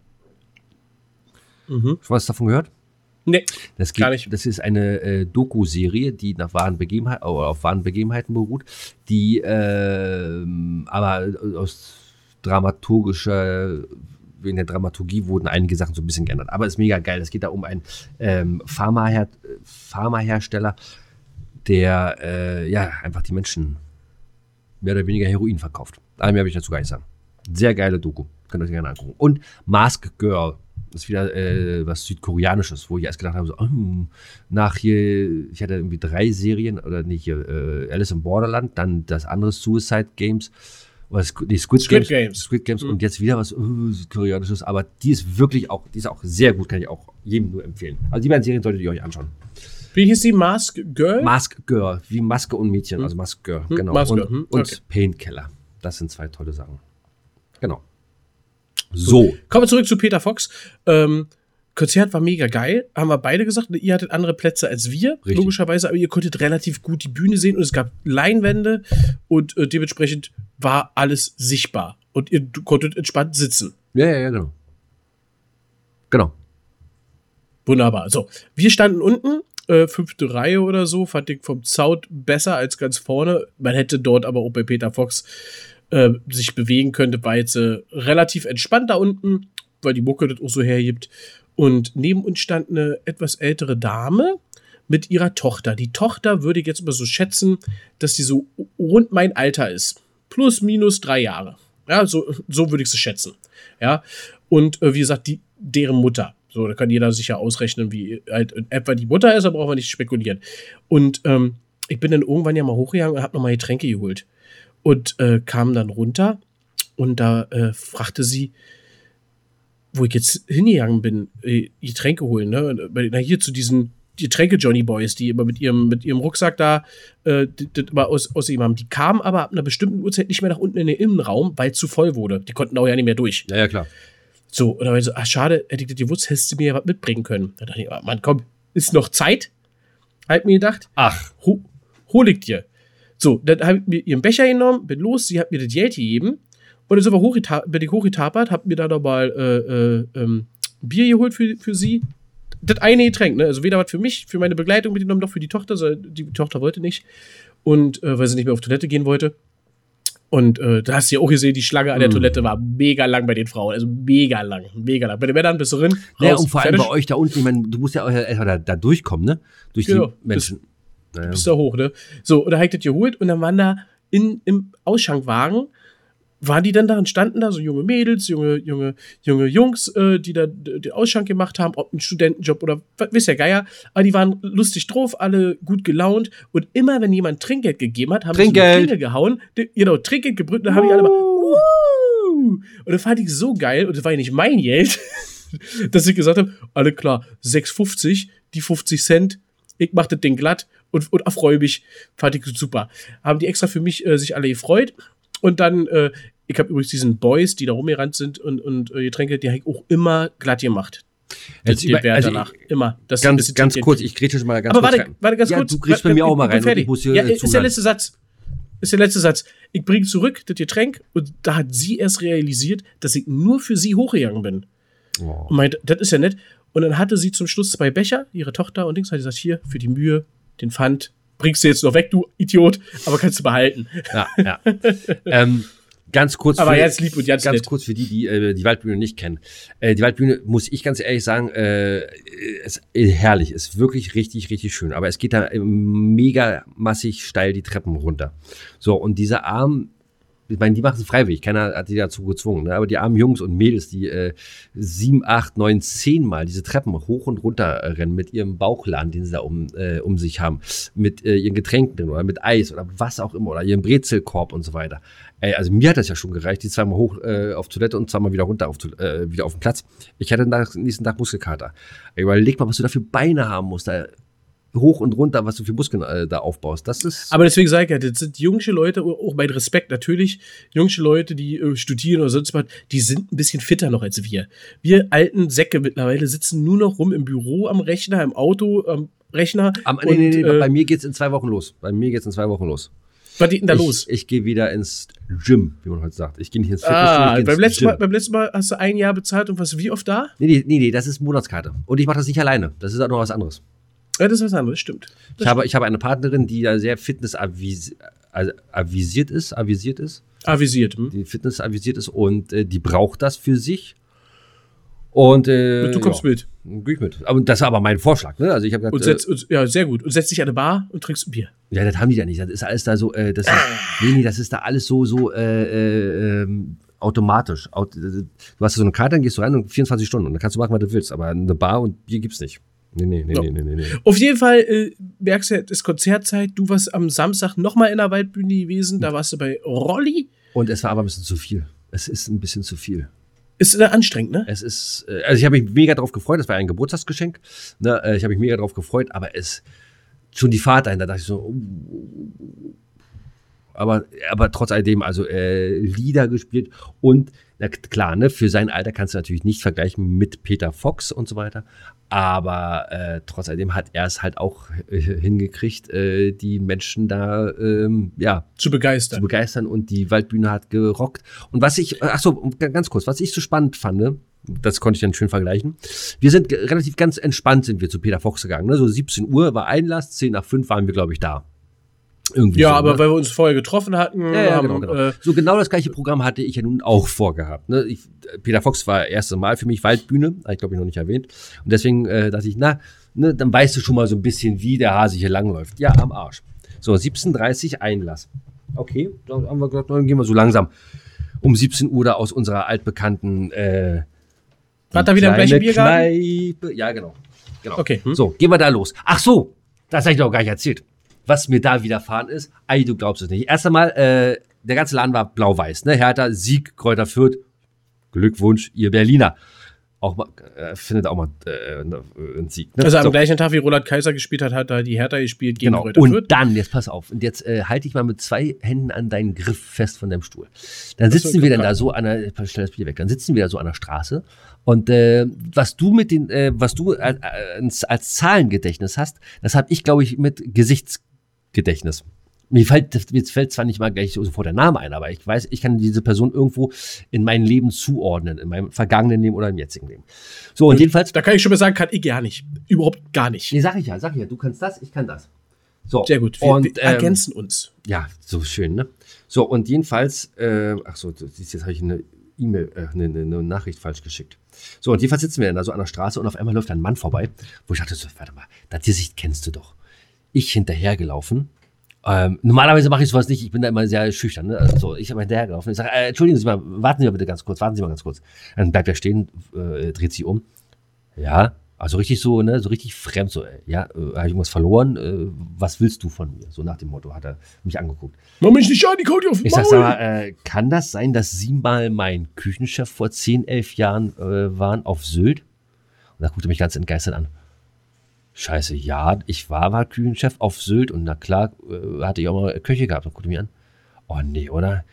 Mhm. Schon was davon gehört? Nee. Das, Gar geht, nicht. das ist eine äh, Doku-Serie, die nach wahren Begebenheiten oder auf wahren Begebenheiten beruht, die ähm, aber aus dramaturgischer wegen der Dramaturgie wurden einige Sachen so ein bisschen geändert. Aber ist mega geil. Es geht da um einen ähm, Pharmaher Pharmahersteller, der äh, ja einfach die Menschen mehr oder weniger Heroin verkauft. Aber mehr habe ich dazu gar nicht sagen. Sehr geile Doku. Könnt ihr euch gerne angucken. Und Mask Girl. Das ist wieder äh, was Südkoreanisches, wo ich erst gedacht habe, so, oh, nach hier, ich hatte irgendwie drei Serien, oder nicht hier, äh, Alice in Borderland, dann das andere Suicide Games, oder Squid, nee, Squid, Squid Games, Games. Squid Games Mhm. und jetzt wieder was uh, Südkoreanisches, aber die ist wirklich auch, die ist auch sehr gut, kann ich auch jedem nur empfehlen. Also die beiden Serien solltet ihr euch anschauen. Wie hieß die Mask Girl? Mask Girl, wie Maske und Mädchen, also Mask Girl, Hm, genau. Mask und hm, und okay. Painkiller. Das sind zwei tolle Sachen. Genau. So, Kommen wir zurück zu Peter Fox. Ähm, Konzert war mega geil, haben wir beide gesagt. Ihr hattet andere Plätze als wir, Richtig. logischerweise, aber ihr konntet relativ gut die Bühne sehen und es gab Leinwände und äh, dementsprechend war alles sichtbar und ihr konntet entspannt sitzen. ja, ja, ja, genau. Genau. Wunderbar. So, wir standen unten, äh, fünfte Reihe oder so, fand ich vom Sound besser als ganz vorne. Man hätte dort aber auch bei Peter Fox äh, sich bewegen können, war jetzt äh, relativ entspannt da unten, weil die Mucke das auch so hergibt. Und neben uns stand eine etwas ältere Dame mit ihrer Tochter. Die Tochter würde ich jetzt mal so schätzen, dass die so rund mein Alter ist. Plus, minus drei Jahre. Ja, so, so würde ich sie schätzen. Ja, und äh, wie gesagt, die, deren Mutter. So, da kann jeder sich ja ausrechnen, wie halt etwa die Mutter ist, da brauchen wir nicht spekulieren. Und ähm, ich bin dann irgendwann ja mal hochgegangen und habe nochmal Getränke geholt. Und äh, kam dann runter und da äh, fragte sie, wo ich jetzt hingegangen bin, äh, Getränke holen, ne? Na, hier zu diesen Getränke Johnny Boys, die immer mit ihrem, mit ihrem Rucksack da äh, immer aus, aus ihm haben. Die kamen aber ab einer bestimmten Uhrzeit nicht mehr nach unten in den Innenraum, weil es zu voll wurde. Die konnten auch ja nicht mehr durch. Ja, ja, klar. So, und dann war ich so, ach schade, hätte ich das gewusst, hättest du mir ja was mitbringen können. Da dachte ich, ah, Mann, komm, ist noch Zeit? Halt mir gedacht, Ach, ho hol ich dir. So, dann habe ich mir ihren Becher genommen, bin los, sie hat mir das Geld gegeben. Und dann sind wir hochgeta- bin ich hochgetapert, hab mir da nochmal äh, äh, ähm, Bier geholt für, für sie. Das eine Getränk, ne? Also weder was für mich, für meine Begleitung mitgenommen, noch für die Tochter. sondern Die Tochter wollte nicht. Und äh, weil sie nicht mehr auf Toilette gehen wollte. Und äh, da hast du ja auch gesehen, die Schlange an der Mm. Toilette war mega lang bei den Frauen. Also mega lang, mega lang. Bei den Männern bist du drin. ja, raus, und vor allem fertig. bei euch da unten, ich meine, du musst ja auch erstmal da, da durchkommen, ne? Durch Genau. die Menschen. Naja. bist da hoch, ne? So, und da ich das geholt und dann waren da in, im Ausschankwagen, waren die dann da und standen da so junge Mädels, junge, junge, junge Jungs, äh, die da den Ausschank gemacht haben, ob ein Studentenjob oder wisst ihr Geier, aber die waren lustig drauf, alle gut gelaunt und immer wenn jemand Trinkgeld gegeben hat, haben Trinkgeld. eine Klingel gehauen, die, genau, Trinkgeld gebrüllt, dann haben die alle mal "Wuhu!" und das fand ich so geil und das war ja nicht mein Geld, dass ich gesagt habe, alle klar, 6,50, die 50 Cent, ich mach das Ding glatt und, und erfreue mich. Fand ich super. Haben die extra für mich äh, sich alle gefreut. Und dann, äh, ich habe übrigens diesen Boys, die da rumgerannt sind und, und äh, Getränke, die habe ich auch immer glatt gemacht. Jetzt Den über, also danach. immer. Das ganz, ganz kurz, ich grätsche schon mal ganz Aber kurz warte, rein. warte ganz ja, kurz. du grätschst bei mir auch ich mal rein fertig. ich ja, äh, ist der letzte Satz. Ist der letzte Satz. Ich bringe zurück das Getränk und da hat sie erst realisiert, dass ich nur für sie hochgegangen bin. Oh. Und meinte, das ist ja nett. Und dann hatte sie zum Schluss zwei Becher, ihre Tochter und Dings, hat gesagt, hier, für die Mühe, den Pfand, bringst du jetzt noch weg, du Idiot, aber kannst du behalten. Ja, ja. ähm, ganz kurz Aber für, ganz lieb und ganz ganz nett. kurz für die, die äh, die Waldbühne nicht kennen. Äh, die Waldbühne, muss ich ganz ehrlich sagen, äh, ist äh, herrlich, ist wirklich richtig, richtig schön. Aber es geht da äh, mega massig steil die Treppen runter. So, und dieser Arm, ich meine, die machen es freiwillig, keiner hat die dazu gezwungen, ne? aber die armen Jungs und Mädels, die äh, sieben, acht, neun, zehn Mal diese Treppen hoch und runter rennen mit ihrem Bauchladen, den sie da um, äh, um sich haben, mit äh, ihren Getränken drin oder mit Eis oder was auch immer oder ihrem Brezelkorb und so weiter. Ey, also mir hat das ja schon gereicht, die zweimal hoch äh, auf Toilette und zweimal wieder runter auf, äh, wieder auf den Platz. Ich hatte nach, nächsten Tag Muskelkater. Ey, überleg mal, was du da für Beine haben musst, da hoch und runter, was du für Muskeln äh, da aufbaust. Das ist Aber deswegen sage ich ja, das sind jungsche Leute, auch mein Respekt natürlich, jungsche Leute, die äh, studieren oder sonst was, die sind ein bisschen fitter noch als wir. Wir alten Säcke mittlerweile sitzen nur noch rum im Büro am Rechner, im Auto am Rechner. Am, und, nee, nee, nee, äh, bei mir geht's in zwei Wochen los. Bei mir geht's in zwei Wochen los. was geht denn da ich, los? Ich gehe wieder ins Gym, wie man heute sagt. Ich gehe nicht ins Ah, ich geh beim letzten, Gym. Mal, beim letzten Mal hast du ein Jahr bezahlt und was wie oft da? Nee, nee, nee, nee, das ist Monatskarte. Und ich mache das nicht alleine. Das ist auch noch was anderes. Ja, das ist was anderes, stimmt. Ich habe, ich habe eine Partnerin, die ja sehr fitnessavisiert ist, avisiert ist, Avisiert. Hm? die fitnessavisiert ist und äh, die braucht das für sich. Und äh, du kommst ja, mit. Geh ich mit. Aber das war aber mein Vorschlag, ne? Also ich habe Und gesagt, setz, und, ja, sehr gut. Und setzt dich an eine Bar und trinkst ein Bier. äh, ja, das haben die da nicht. Das ist alles da so, äh, das ist, nee, nee, das ist da alles so, so äh, äh, ähm, automatisch. Aut, äh, du hast so eine Karte, dann gehst du rein und 24 Stunden und dann kannst du machen, was du willst. Aber eine Bar und Bier gibt's nicht. Nee, nee, nee, Ja. nee, nee, nee. Auf jeden Fall äh, merkst du, es ist Konzertzeit. Du warst am Samstag nochmal in der Waldbühne gewesen. Da warst du bei Rolli. Und es war aber ein bisschen zu viel. Es ist ein bisschen zu viel. Ist äh, anstrengend, ne? Es ist, äh, also ich habe mich mega drauf gefreut, das war ein Geburtstagsgeschenk. Ne? äh, Ich habe mich mega drauf gefreut, aber es, schon die Fahrt dahin, da dachte ich so, uh, aber, aber trotz alledem, also äh, Lieder gespielt und na klar, ne, für sein Alter kannst du natürlich nicht vergleichen mit Peter Fox und so weiter, aber äh, trotz alledem hat er es halt auch äh, hingekriegt, äh, die Menschen da, ähm, ja, Zu begeistern. zu begeistern und die Waldbühne hat gerockt. Und was ich, ach so, ganz kurz, was ich so spannend fand, ne, das konnte ich dann schön vergleichen. Wir sind relativ ganz entspannt sind wir zu Peter Fox gegangen. Ne? So 17 Uhr war Einlass, 10 nach 5 waren wir, glaube ich, da. Irgendwie ja, so, aber ne? weil wir uns vorher getroffen hatten, Ja, ja, haben, genau, genau. Äh, so genau das gleiche Programm hatte ich ja nun auch vorgehabt. Ne? Ich, Peter Fox war erste Mal für mich Waldbühne, habe ich glaube ich noch nicht erwähnt. Und deswegen äh, dachte ich, na, ne, dann weißt du schon mal so ein bisschen, wie der Hase hier langläuft. Ja, am Arsch. So, 17.30 Einlass. Okay, dann haben wir gesagt, dann gehen wir so langsam um 17 Uhr da aus unserer altbekannten äh, War da wieder gleichen Biergarten? Kneipe. Ja, genau. genau. Okay, hm. So, gehen wir da los. Ach so, das habe ich doch gar nicht erzählt. Was mir da widerfahren ist, ey, du glaubst es nicht. Erst einmal, äh, der ganze Laden war blau-weiß, ne? Hertha, Sieg, Kräuter Fürth. Glückwunsch, ihr Berliner. Auch mal, äh, findet auch mal äh, einen Sieg. Ne? Also am So. gleichen Tag, wie Roland Kaiser gespielt hat, hat da die Hertha gespielt gegen Genau. Kräuter Und Fürth. dann, jetzt pass auf, und jetzt äh, halte ich mal mit zwei Händen an deinen Griff fest von deinem Stuhl. Dann so, sitzen wir dann da so an der, ich stell das Bier weg, dann sitzen wir da so an der Straße und äh, was du mit den, äh, was du als, als, als Zahlengedächtnis hast, das habe ich, glaube ich, mit Gesichtsgedächtnis. Mir fällt, mir fällt zwar nicht mal gleich sofort der Name ein, aber ich weiß, ich kann diese Person irgendwo in mein Leben zuordnen, in meinem vergangenen Leben oder im jetzigen Leben. So, und jedenfalls, Da kann ich schon mal sagen, kann ich gar nicht. Überhaupt gar nicht. nee, sag ich ja, sag ich ja, du kannst das, ich kann das. So. Sehr gut. Wir, und, wir ähm, ergänzen uns. ja, so schön, ne? So, und jedenfalls, äh, ach so, jetzt habe ich eine E-Mail, äh, eine, eine, eine Nachricht falsch geschickt. So, und jedenfalls sitzen wir dann da so an der Straße und auf einmal läuft ein Mann vorbei, wo ich dachte so, warte mal, das Gesicht kennst du doch. Ich hinterhergelaufen. Ähm, normalerweise mache ich sowas nicht, ich bin da immer sehr schüchtern. Ne? Also, ich habe hinterhergelaufen. Ich sage, äh, entschuldigen Sie mal, warten Sie mal bitte ganz kurz, warten Sie mal ganz kurz. Dann bleibt er stehen, äh, dreht sich um. Ja, also richtig so, ne, so richtig fremd, so, äh, ja, äh, habe ich irgendwas verloren? Äh, was willst du von mir? So nach dem Motto hat er mich angeguckt. Mach mich nicht an, die dir auf den Ich sag, Maul. sag mal, äh, kann das sein, dass Sie mal mein Küchenchef vor 10, 11 Jahren äh, waren auf Sylt? Und da guckt er mich ganz entgeistert an. Scheiße, ja, ich war mal Küchenchef auf Sylt und na klar, äh, hatte ich auch mal Köche gehabt. Und guckt er mich an. Oh nee, oder?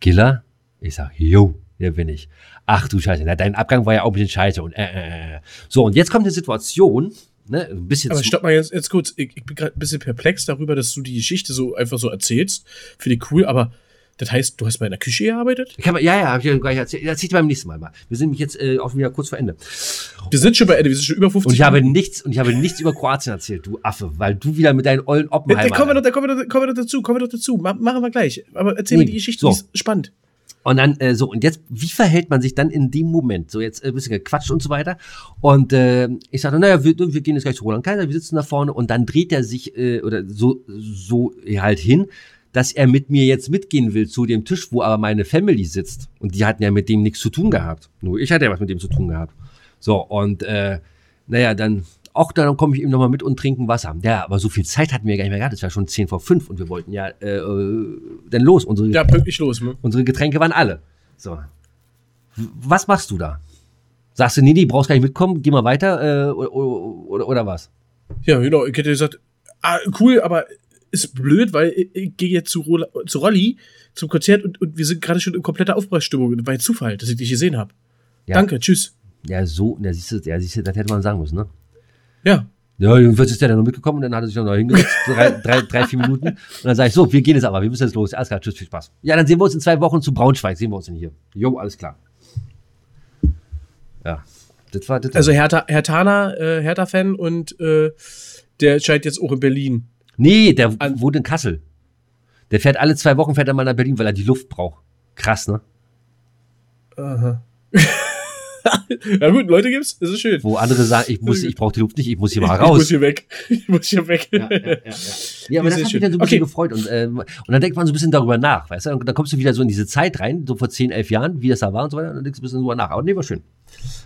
Giller? Ich sag, jo, der bin ich. Ach du Scheiße, na, dein Abgang war ja auch ein bisschen scheiße. Und, äh, äh, äh. So, und jetzt kommt eine Situation, ne, ein bisschen Aber stopp mal jetzt, jetzt kurz. Ich, ich bin gerade ein bisschen perplex darüber, dass du die Geschichte so einfach so erzählst. Finde ich cool, aber das heißt, du hast mal in der Küche gearbeitet? Ich hab, ja, ja, hab ich ja gleich erzählt. Erzähl ich dir beim nächsten Mal mal. Wir sind nämlich jetzt äh, auch wieder kurz vor Ende. Wir sind schon bei Ende, wir sind schon über 50 Und ich habe Minuten. nichts, und ich habe nichts über Kroatien erzählt, du Affe, weil du wieder mit deinen ollen Da, Oppenheimer. da kommen wir noch, da kommen wir noch, kommen wir noch dazu, kommen wir noch dazu. Ma- Machen wir gleich. Aber erzähl mir Nee, die Geschichte, so. die ist spannend. Und dann, äh, so, und jetzt, wie verhält man sich dann in dem Moment? So, jetzt äh, ein bisschen gequatscht und so weiter. Und äh, ich sagte, naja, wir, wir gehen jetzt gleich zu Roland Kaiser, wir sitzen da vorne und dann dreht er sich, äh, oder so, so halt hin, dass er mit mir jetzt mitgehen will zu dem Tisch, wo aber meine Family sitzt. Und die hatten ja mit dem nichts zu tun gehabt. Nur ich hatte ja was mit dem zu tun gehabt. So, und äh, naja, dann, auch dann komme ich eben nochmal mit und trinken Wasser. Ja, aber so viel Zeit hatten wir gar nicht mehr gehabt. Es war schon 10 vor 5 und wir wollten ja äh, äh, dann los. Unsere, Ja, pünktlich los. Ne? unsere Getränke waren alle. So. Was machst du da? Sagst du, nee, nee, brauchst gar nicht mitkommen, geh mal weiter äh, oder, oder, oder was? Ja, genau. Ich hätte gesagt, ah, cool, aber ist blöd, weil ich, gehe jetzt zu, Rola, zu Rolli zum Konzert und, und wir sind gerade schon in kompletter Aufbruchsstimmung. Das war ein Zufall, dass ich dich gesehen habe. Ja. Danke, tschüss. Ja, so, ja, siehst du, ja, siehst du, das hätte man sagen müssen, ne? Ja. Ja, dann ist der dann noch mitgekommen und dann hat er sich noch hingesetzt, drei, drei, drei, vier Minuten. Und dann sage ich, so, wir gehen jetzt aber, wir müssen jetzt los. Alles klar, tschüss, viel Spaß. Ja, dann sehen wir uns in zwei Wochen zu Braunschweig, sehen wir uns denn hier. Jo, alles klar. Ja, das war, das Also Hertha, Hertana, äh, Hertha-Fan und äh, der scheint jetzt auch in Berlin. Nee, der An- wohnt in Kassel. Der fährt alle zwei Wochen fährt er mal nach Berlin, weil er die Luft braucht. Krass, ne? Aha. Ja gut, Leute gibt's, das ist schön. Wo andere sagen, ich muss, ich brauche die Luft nicht, ich muss hier mal Ich muss raus. hier weg. Ich muss hier weg. Ja, ja, ja, ja. ja, aber Sehr das hat mich schön. dann so ein bisschen Okay. gefreut. Und, ähm, und dann denkt man so ein bisschen darüber nach, weißt du? Und dann kommst du wieder so in diese Zeit rein, so vor 10, 11 Jahren, wie das da war und so weiter. Und dann denkst du ein bisschen drüber nach. Aber nee, war schön.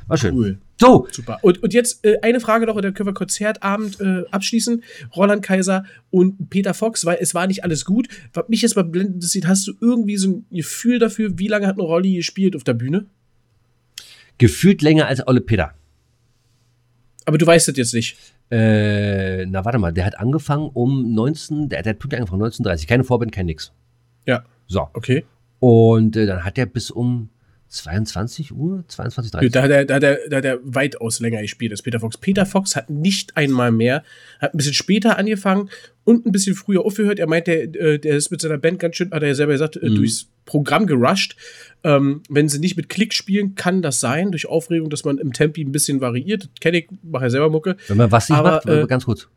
War schön. Cool. So, Super. Und, und jetzt äh, eine Frage noch, und dann können wir Konzertabend äh, abschließen. Roland Kaiser und Peter Fox, weil es war nicht alles gut. Was mich jetzt mal blendend interessiert, hast du irgendwie so ein Gefühl dafür, wie lange hat eine Rolli gespielt auf der Bühne? Gefühlt länger als Olle Peter. Aber du weißt das jetzt nicht. Äh, na, warte mal, der hat angefangen um 19, der, der hat Pünktlich angefangen, 1930. Keine Vorband, kein nix. Ja. So. Okay. Und äh, dann hat er bis um 22 Uhr, 22, 30. Da hat, er, da, hat er, da hat er weitaus länger gespielt als Peter Fox. Peter Fox hat nicht einmal mehr, hat ein bisschen später angefangen und ein bisschen früher aufgehört. Er meint, der, äh, der ist mit seiner Band ganz schön, hat er ja selber gesagt, äh, Mhm. durchs Programm gerusht. Ähm, wenn sie nicht mit Klick spielen, kann das sein, durch Aufregung, dass man im Tempi ein bisschen variiert. Kenne ich, mache ja selber Mucke. Wenn man was nicht Aber, macht, äh, ganz kurz.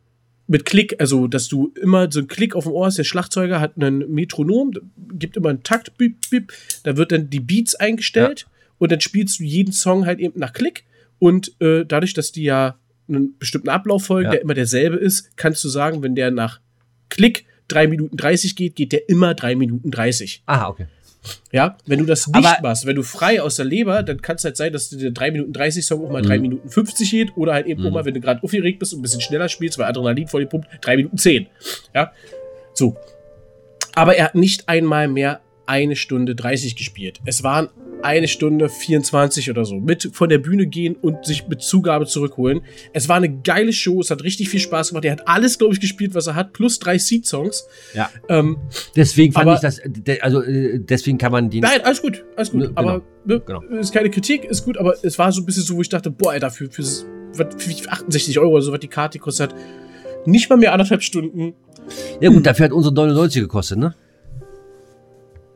Mit Klick, also dass du immer so einen Klick auf dem Ohr hast, der Schlagzeuger hat einen Metronom, gibt immer einen Takt, bip, bip, da wird dann die Beats eingestellt und dann spielst du jeden Song halt eben nach Klick und äh, dadurch, dass die ja einen bestimmten Ablauf folgen, Ja. der immer derselbe ist, kannst du sagen, wenn der nach Klick 3 Minuten 30 geht, geht der immer 3 Minuten 30. Aha, okay. Ja, wenn du das nicht Aber- machst, wenn du frei aus der Leber, dann kann es halt sein, dass der 3 Minuten 30 Song auch mal 3 Mhm. Minuten 50 geht oder halt eben Mhm. auch mal, wenn du gerade aufgeregt bist und ein bisschen schneller spielst, weil Adrenalin voll gepumpt, 3 Minuten 10. Ja, so. Aber er hat nicht einmal mehr eine Stunde 30 gespielt. Es waren eine Stunde 24 oder so. Mit von der Bühne gehen und sich mit Zugabe zurückholen. Es war eine geile Show, es hat richtig viel Spaß gemacht. Er hat alles, glaube ich, gespielt, was er hat, plus drei Seed-Songs. Ja. Ähm, Deswegen fand Aber- ich das, also äh, deswegen kann man den. Nein, alles gut, alles gut. Ne, genau, aber ne, genau. ist keine Kritik, ist gut, aber es war so ein bisschen so, wo ich dachte, boah, Alter, für, für, für 68 Euro oder so, was die Karte gekostet hat, nicht mal mehr anderthalb Stunden. Ja gut, dafür hat unsere 99 gekostet, ne?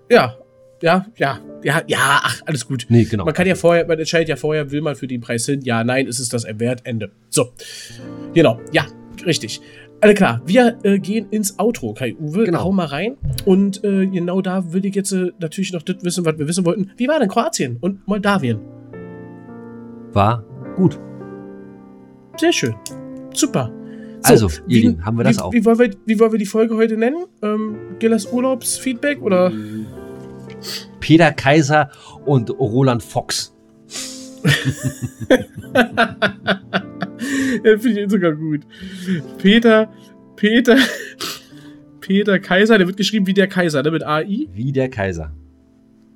Ja, ja, ja, ja, ja, ach, alles gut. Nee, genau. Man kann ja vorher, man entscheidet ja vorher, will man für den Preis hin, ja, nein, ist es das wert, Ende. So, genau, ja, richtig. Alle klar, wir äh, gehen ins Outro, Kai Uwe, Genau. hau mal rein. Und äh, genau da will ich jetzt äh, natürlich noch das wissen, was wir wissen wollten. Wie war denn Kroatien und Moldawien? War gut. Sehr schön. Super. Also, ihr Lieben, haben wir das wie, auch. Wie wollen wir, wie wollen wir die Folge heute nennen? Ähm, Gillas Urlaubsfeedback oder? Peter Kaiser und Roland Fox. Finde ich sogar gut. Peter, Peter, Peter Kaiser, der wird geschrieben wie der Kaiser, ne, mit AI. Wie der Kaiser.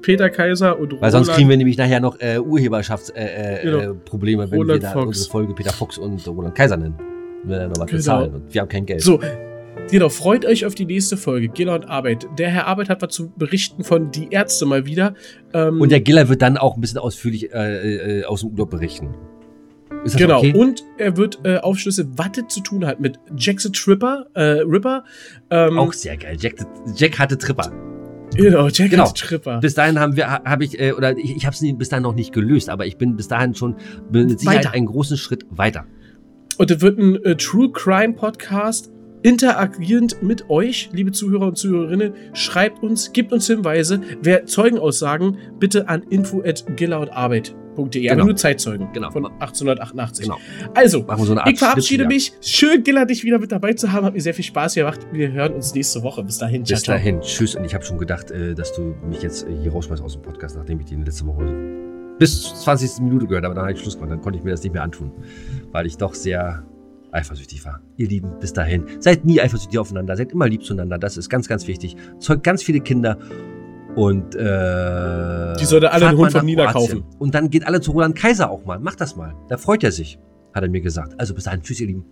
Peter Kaiser und Weil sonst kriegen wir nämlich nachher noch äh, Urheberschaftsprobleme, äh, äh, Genau. äh, wenn Roland wir da Fox. unsere Folge Peter Fox und Roland Kaiser nennen. Wir nochmal Genau. bezahlen und wir haben kein Geld. So, genau, freut euch auf die nächste Folge, Giller und Arbeit. Der Herr Arbeit hat was zu berichten von Die Ärzte mal wieder. Ähm, Und der Giller wird dann auch ein bisschen ausführlich äh, äh, aus dem Urlaub berichten. Ist das Genau, okay? und er wird äh, Aufschlüsse, was das zu tun hat mit Jack the Tripper, äh, Ripper. Ähm, auch sehr geil. Jack, Jack hatte Tripper. Genau, Jack Genau. Tripper. Bis dahin haben wir, habe ich, äh, oder ich, ich habe es bis dahin noch nicht gelöst, aber ich bin bis dahin schon mit Sicherheit Weiter. einen großen Schritt weiter. Und es wird ein äh, True Crime Podcast interagierend mit euch, liebe Zuhörer und Zuhörerinnen. Schreibt uns, gebt uns Hinweise. Wer Zeugenaussagen, bitte an info.gillerundarbeit.de. Aber Genau. nur Zeitzeugen Genau. von 1888. Genau. Also, so ich verabschiede mich. Schön, Giller, dich wieder mit dabei zu haben. Hat mir sehr viel Spaß gemacht. Wir hören uns nächste Woche. Bis dahin. Bis dahin. Tschüss. Und ich habe schon gedacht, äh, dass du mich jetzt äh, hier rausschmeißt aus dem Podcast, nachdem ich den letzte Woche bis zur 20. Minute gehört habe. Dann habe ich Schluss gemacht. Dann konnte ich mir das nicht mehr antun, weil ich doch sehr eifersüchtig war. Ihr Lieben, bis dahin. Seid nie eifersüchtig aufeinander. Seid immer lieb zueinander. Das ist ganz, ganz wichtig. Zeugt ganz viele Kinder. Und äh, Die sollte alle einen mal Hund von Nina kaufen. Und dann geht alle zu Roland Kaiser auch mal. Macht das mal. Da freut er sich, hat er mir gesagt. Also bis dahin. Tschüss, ihr Lieben.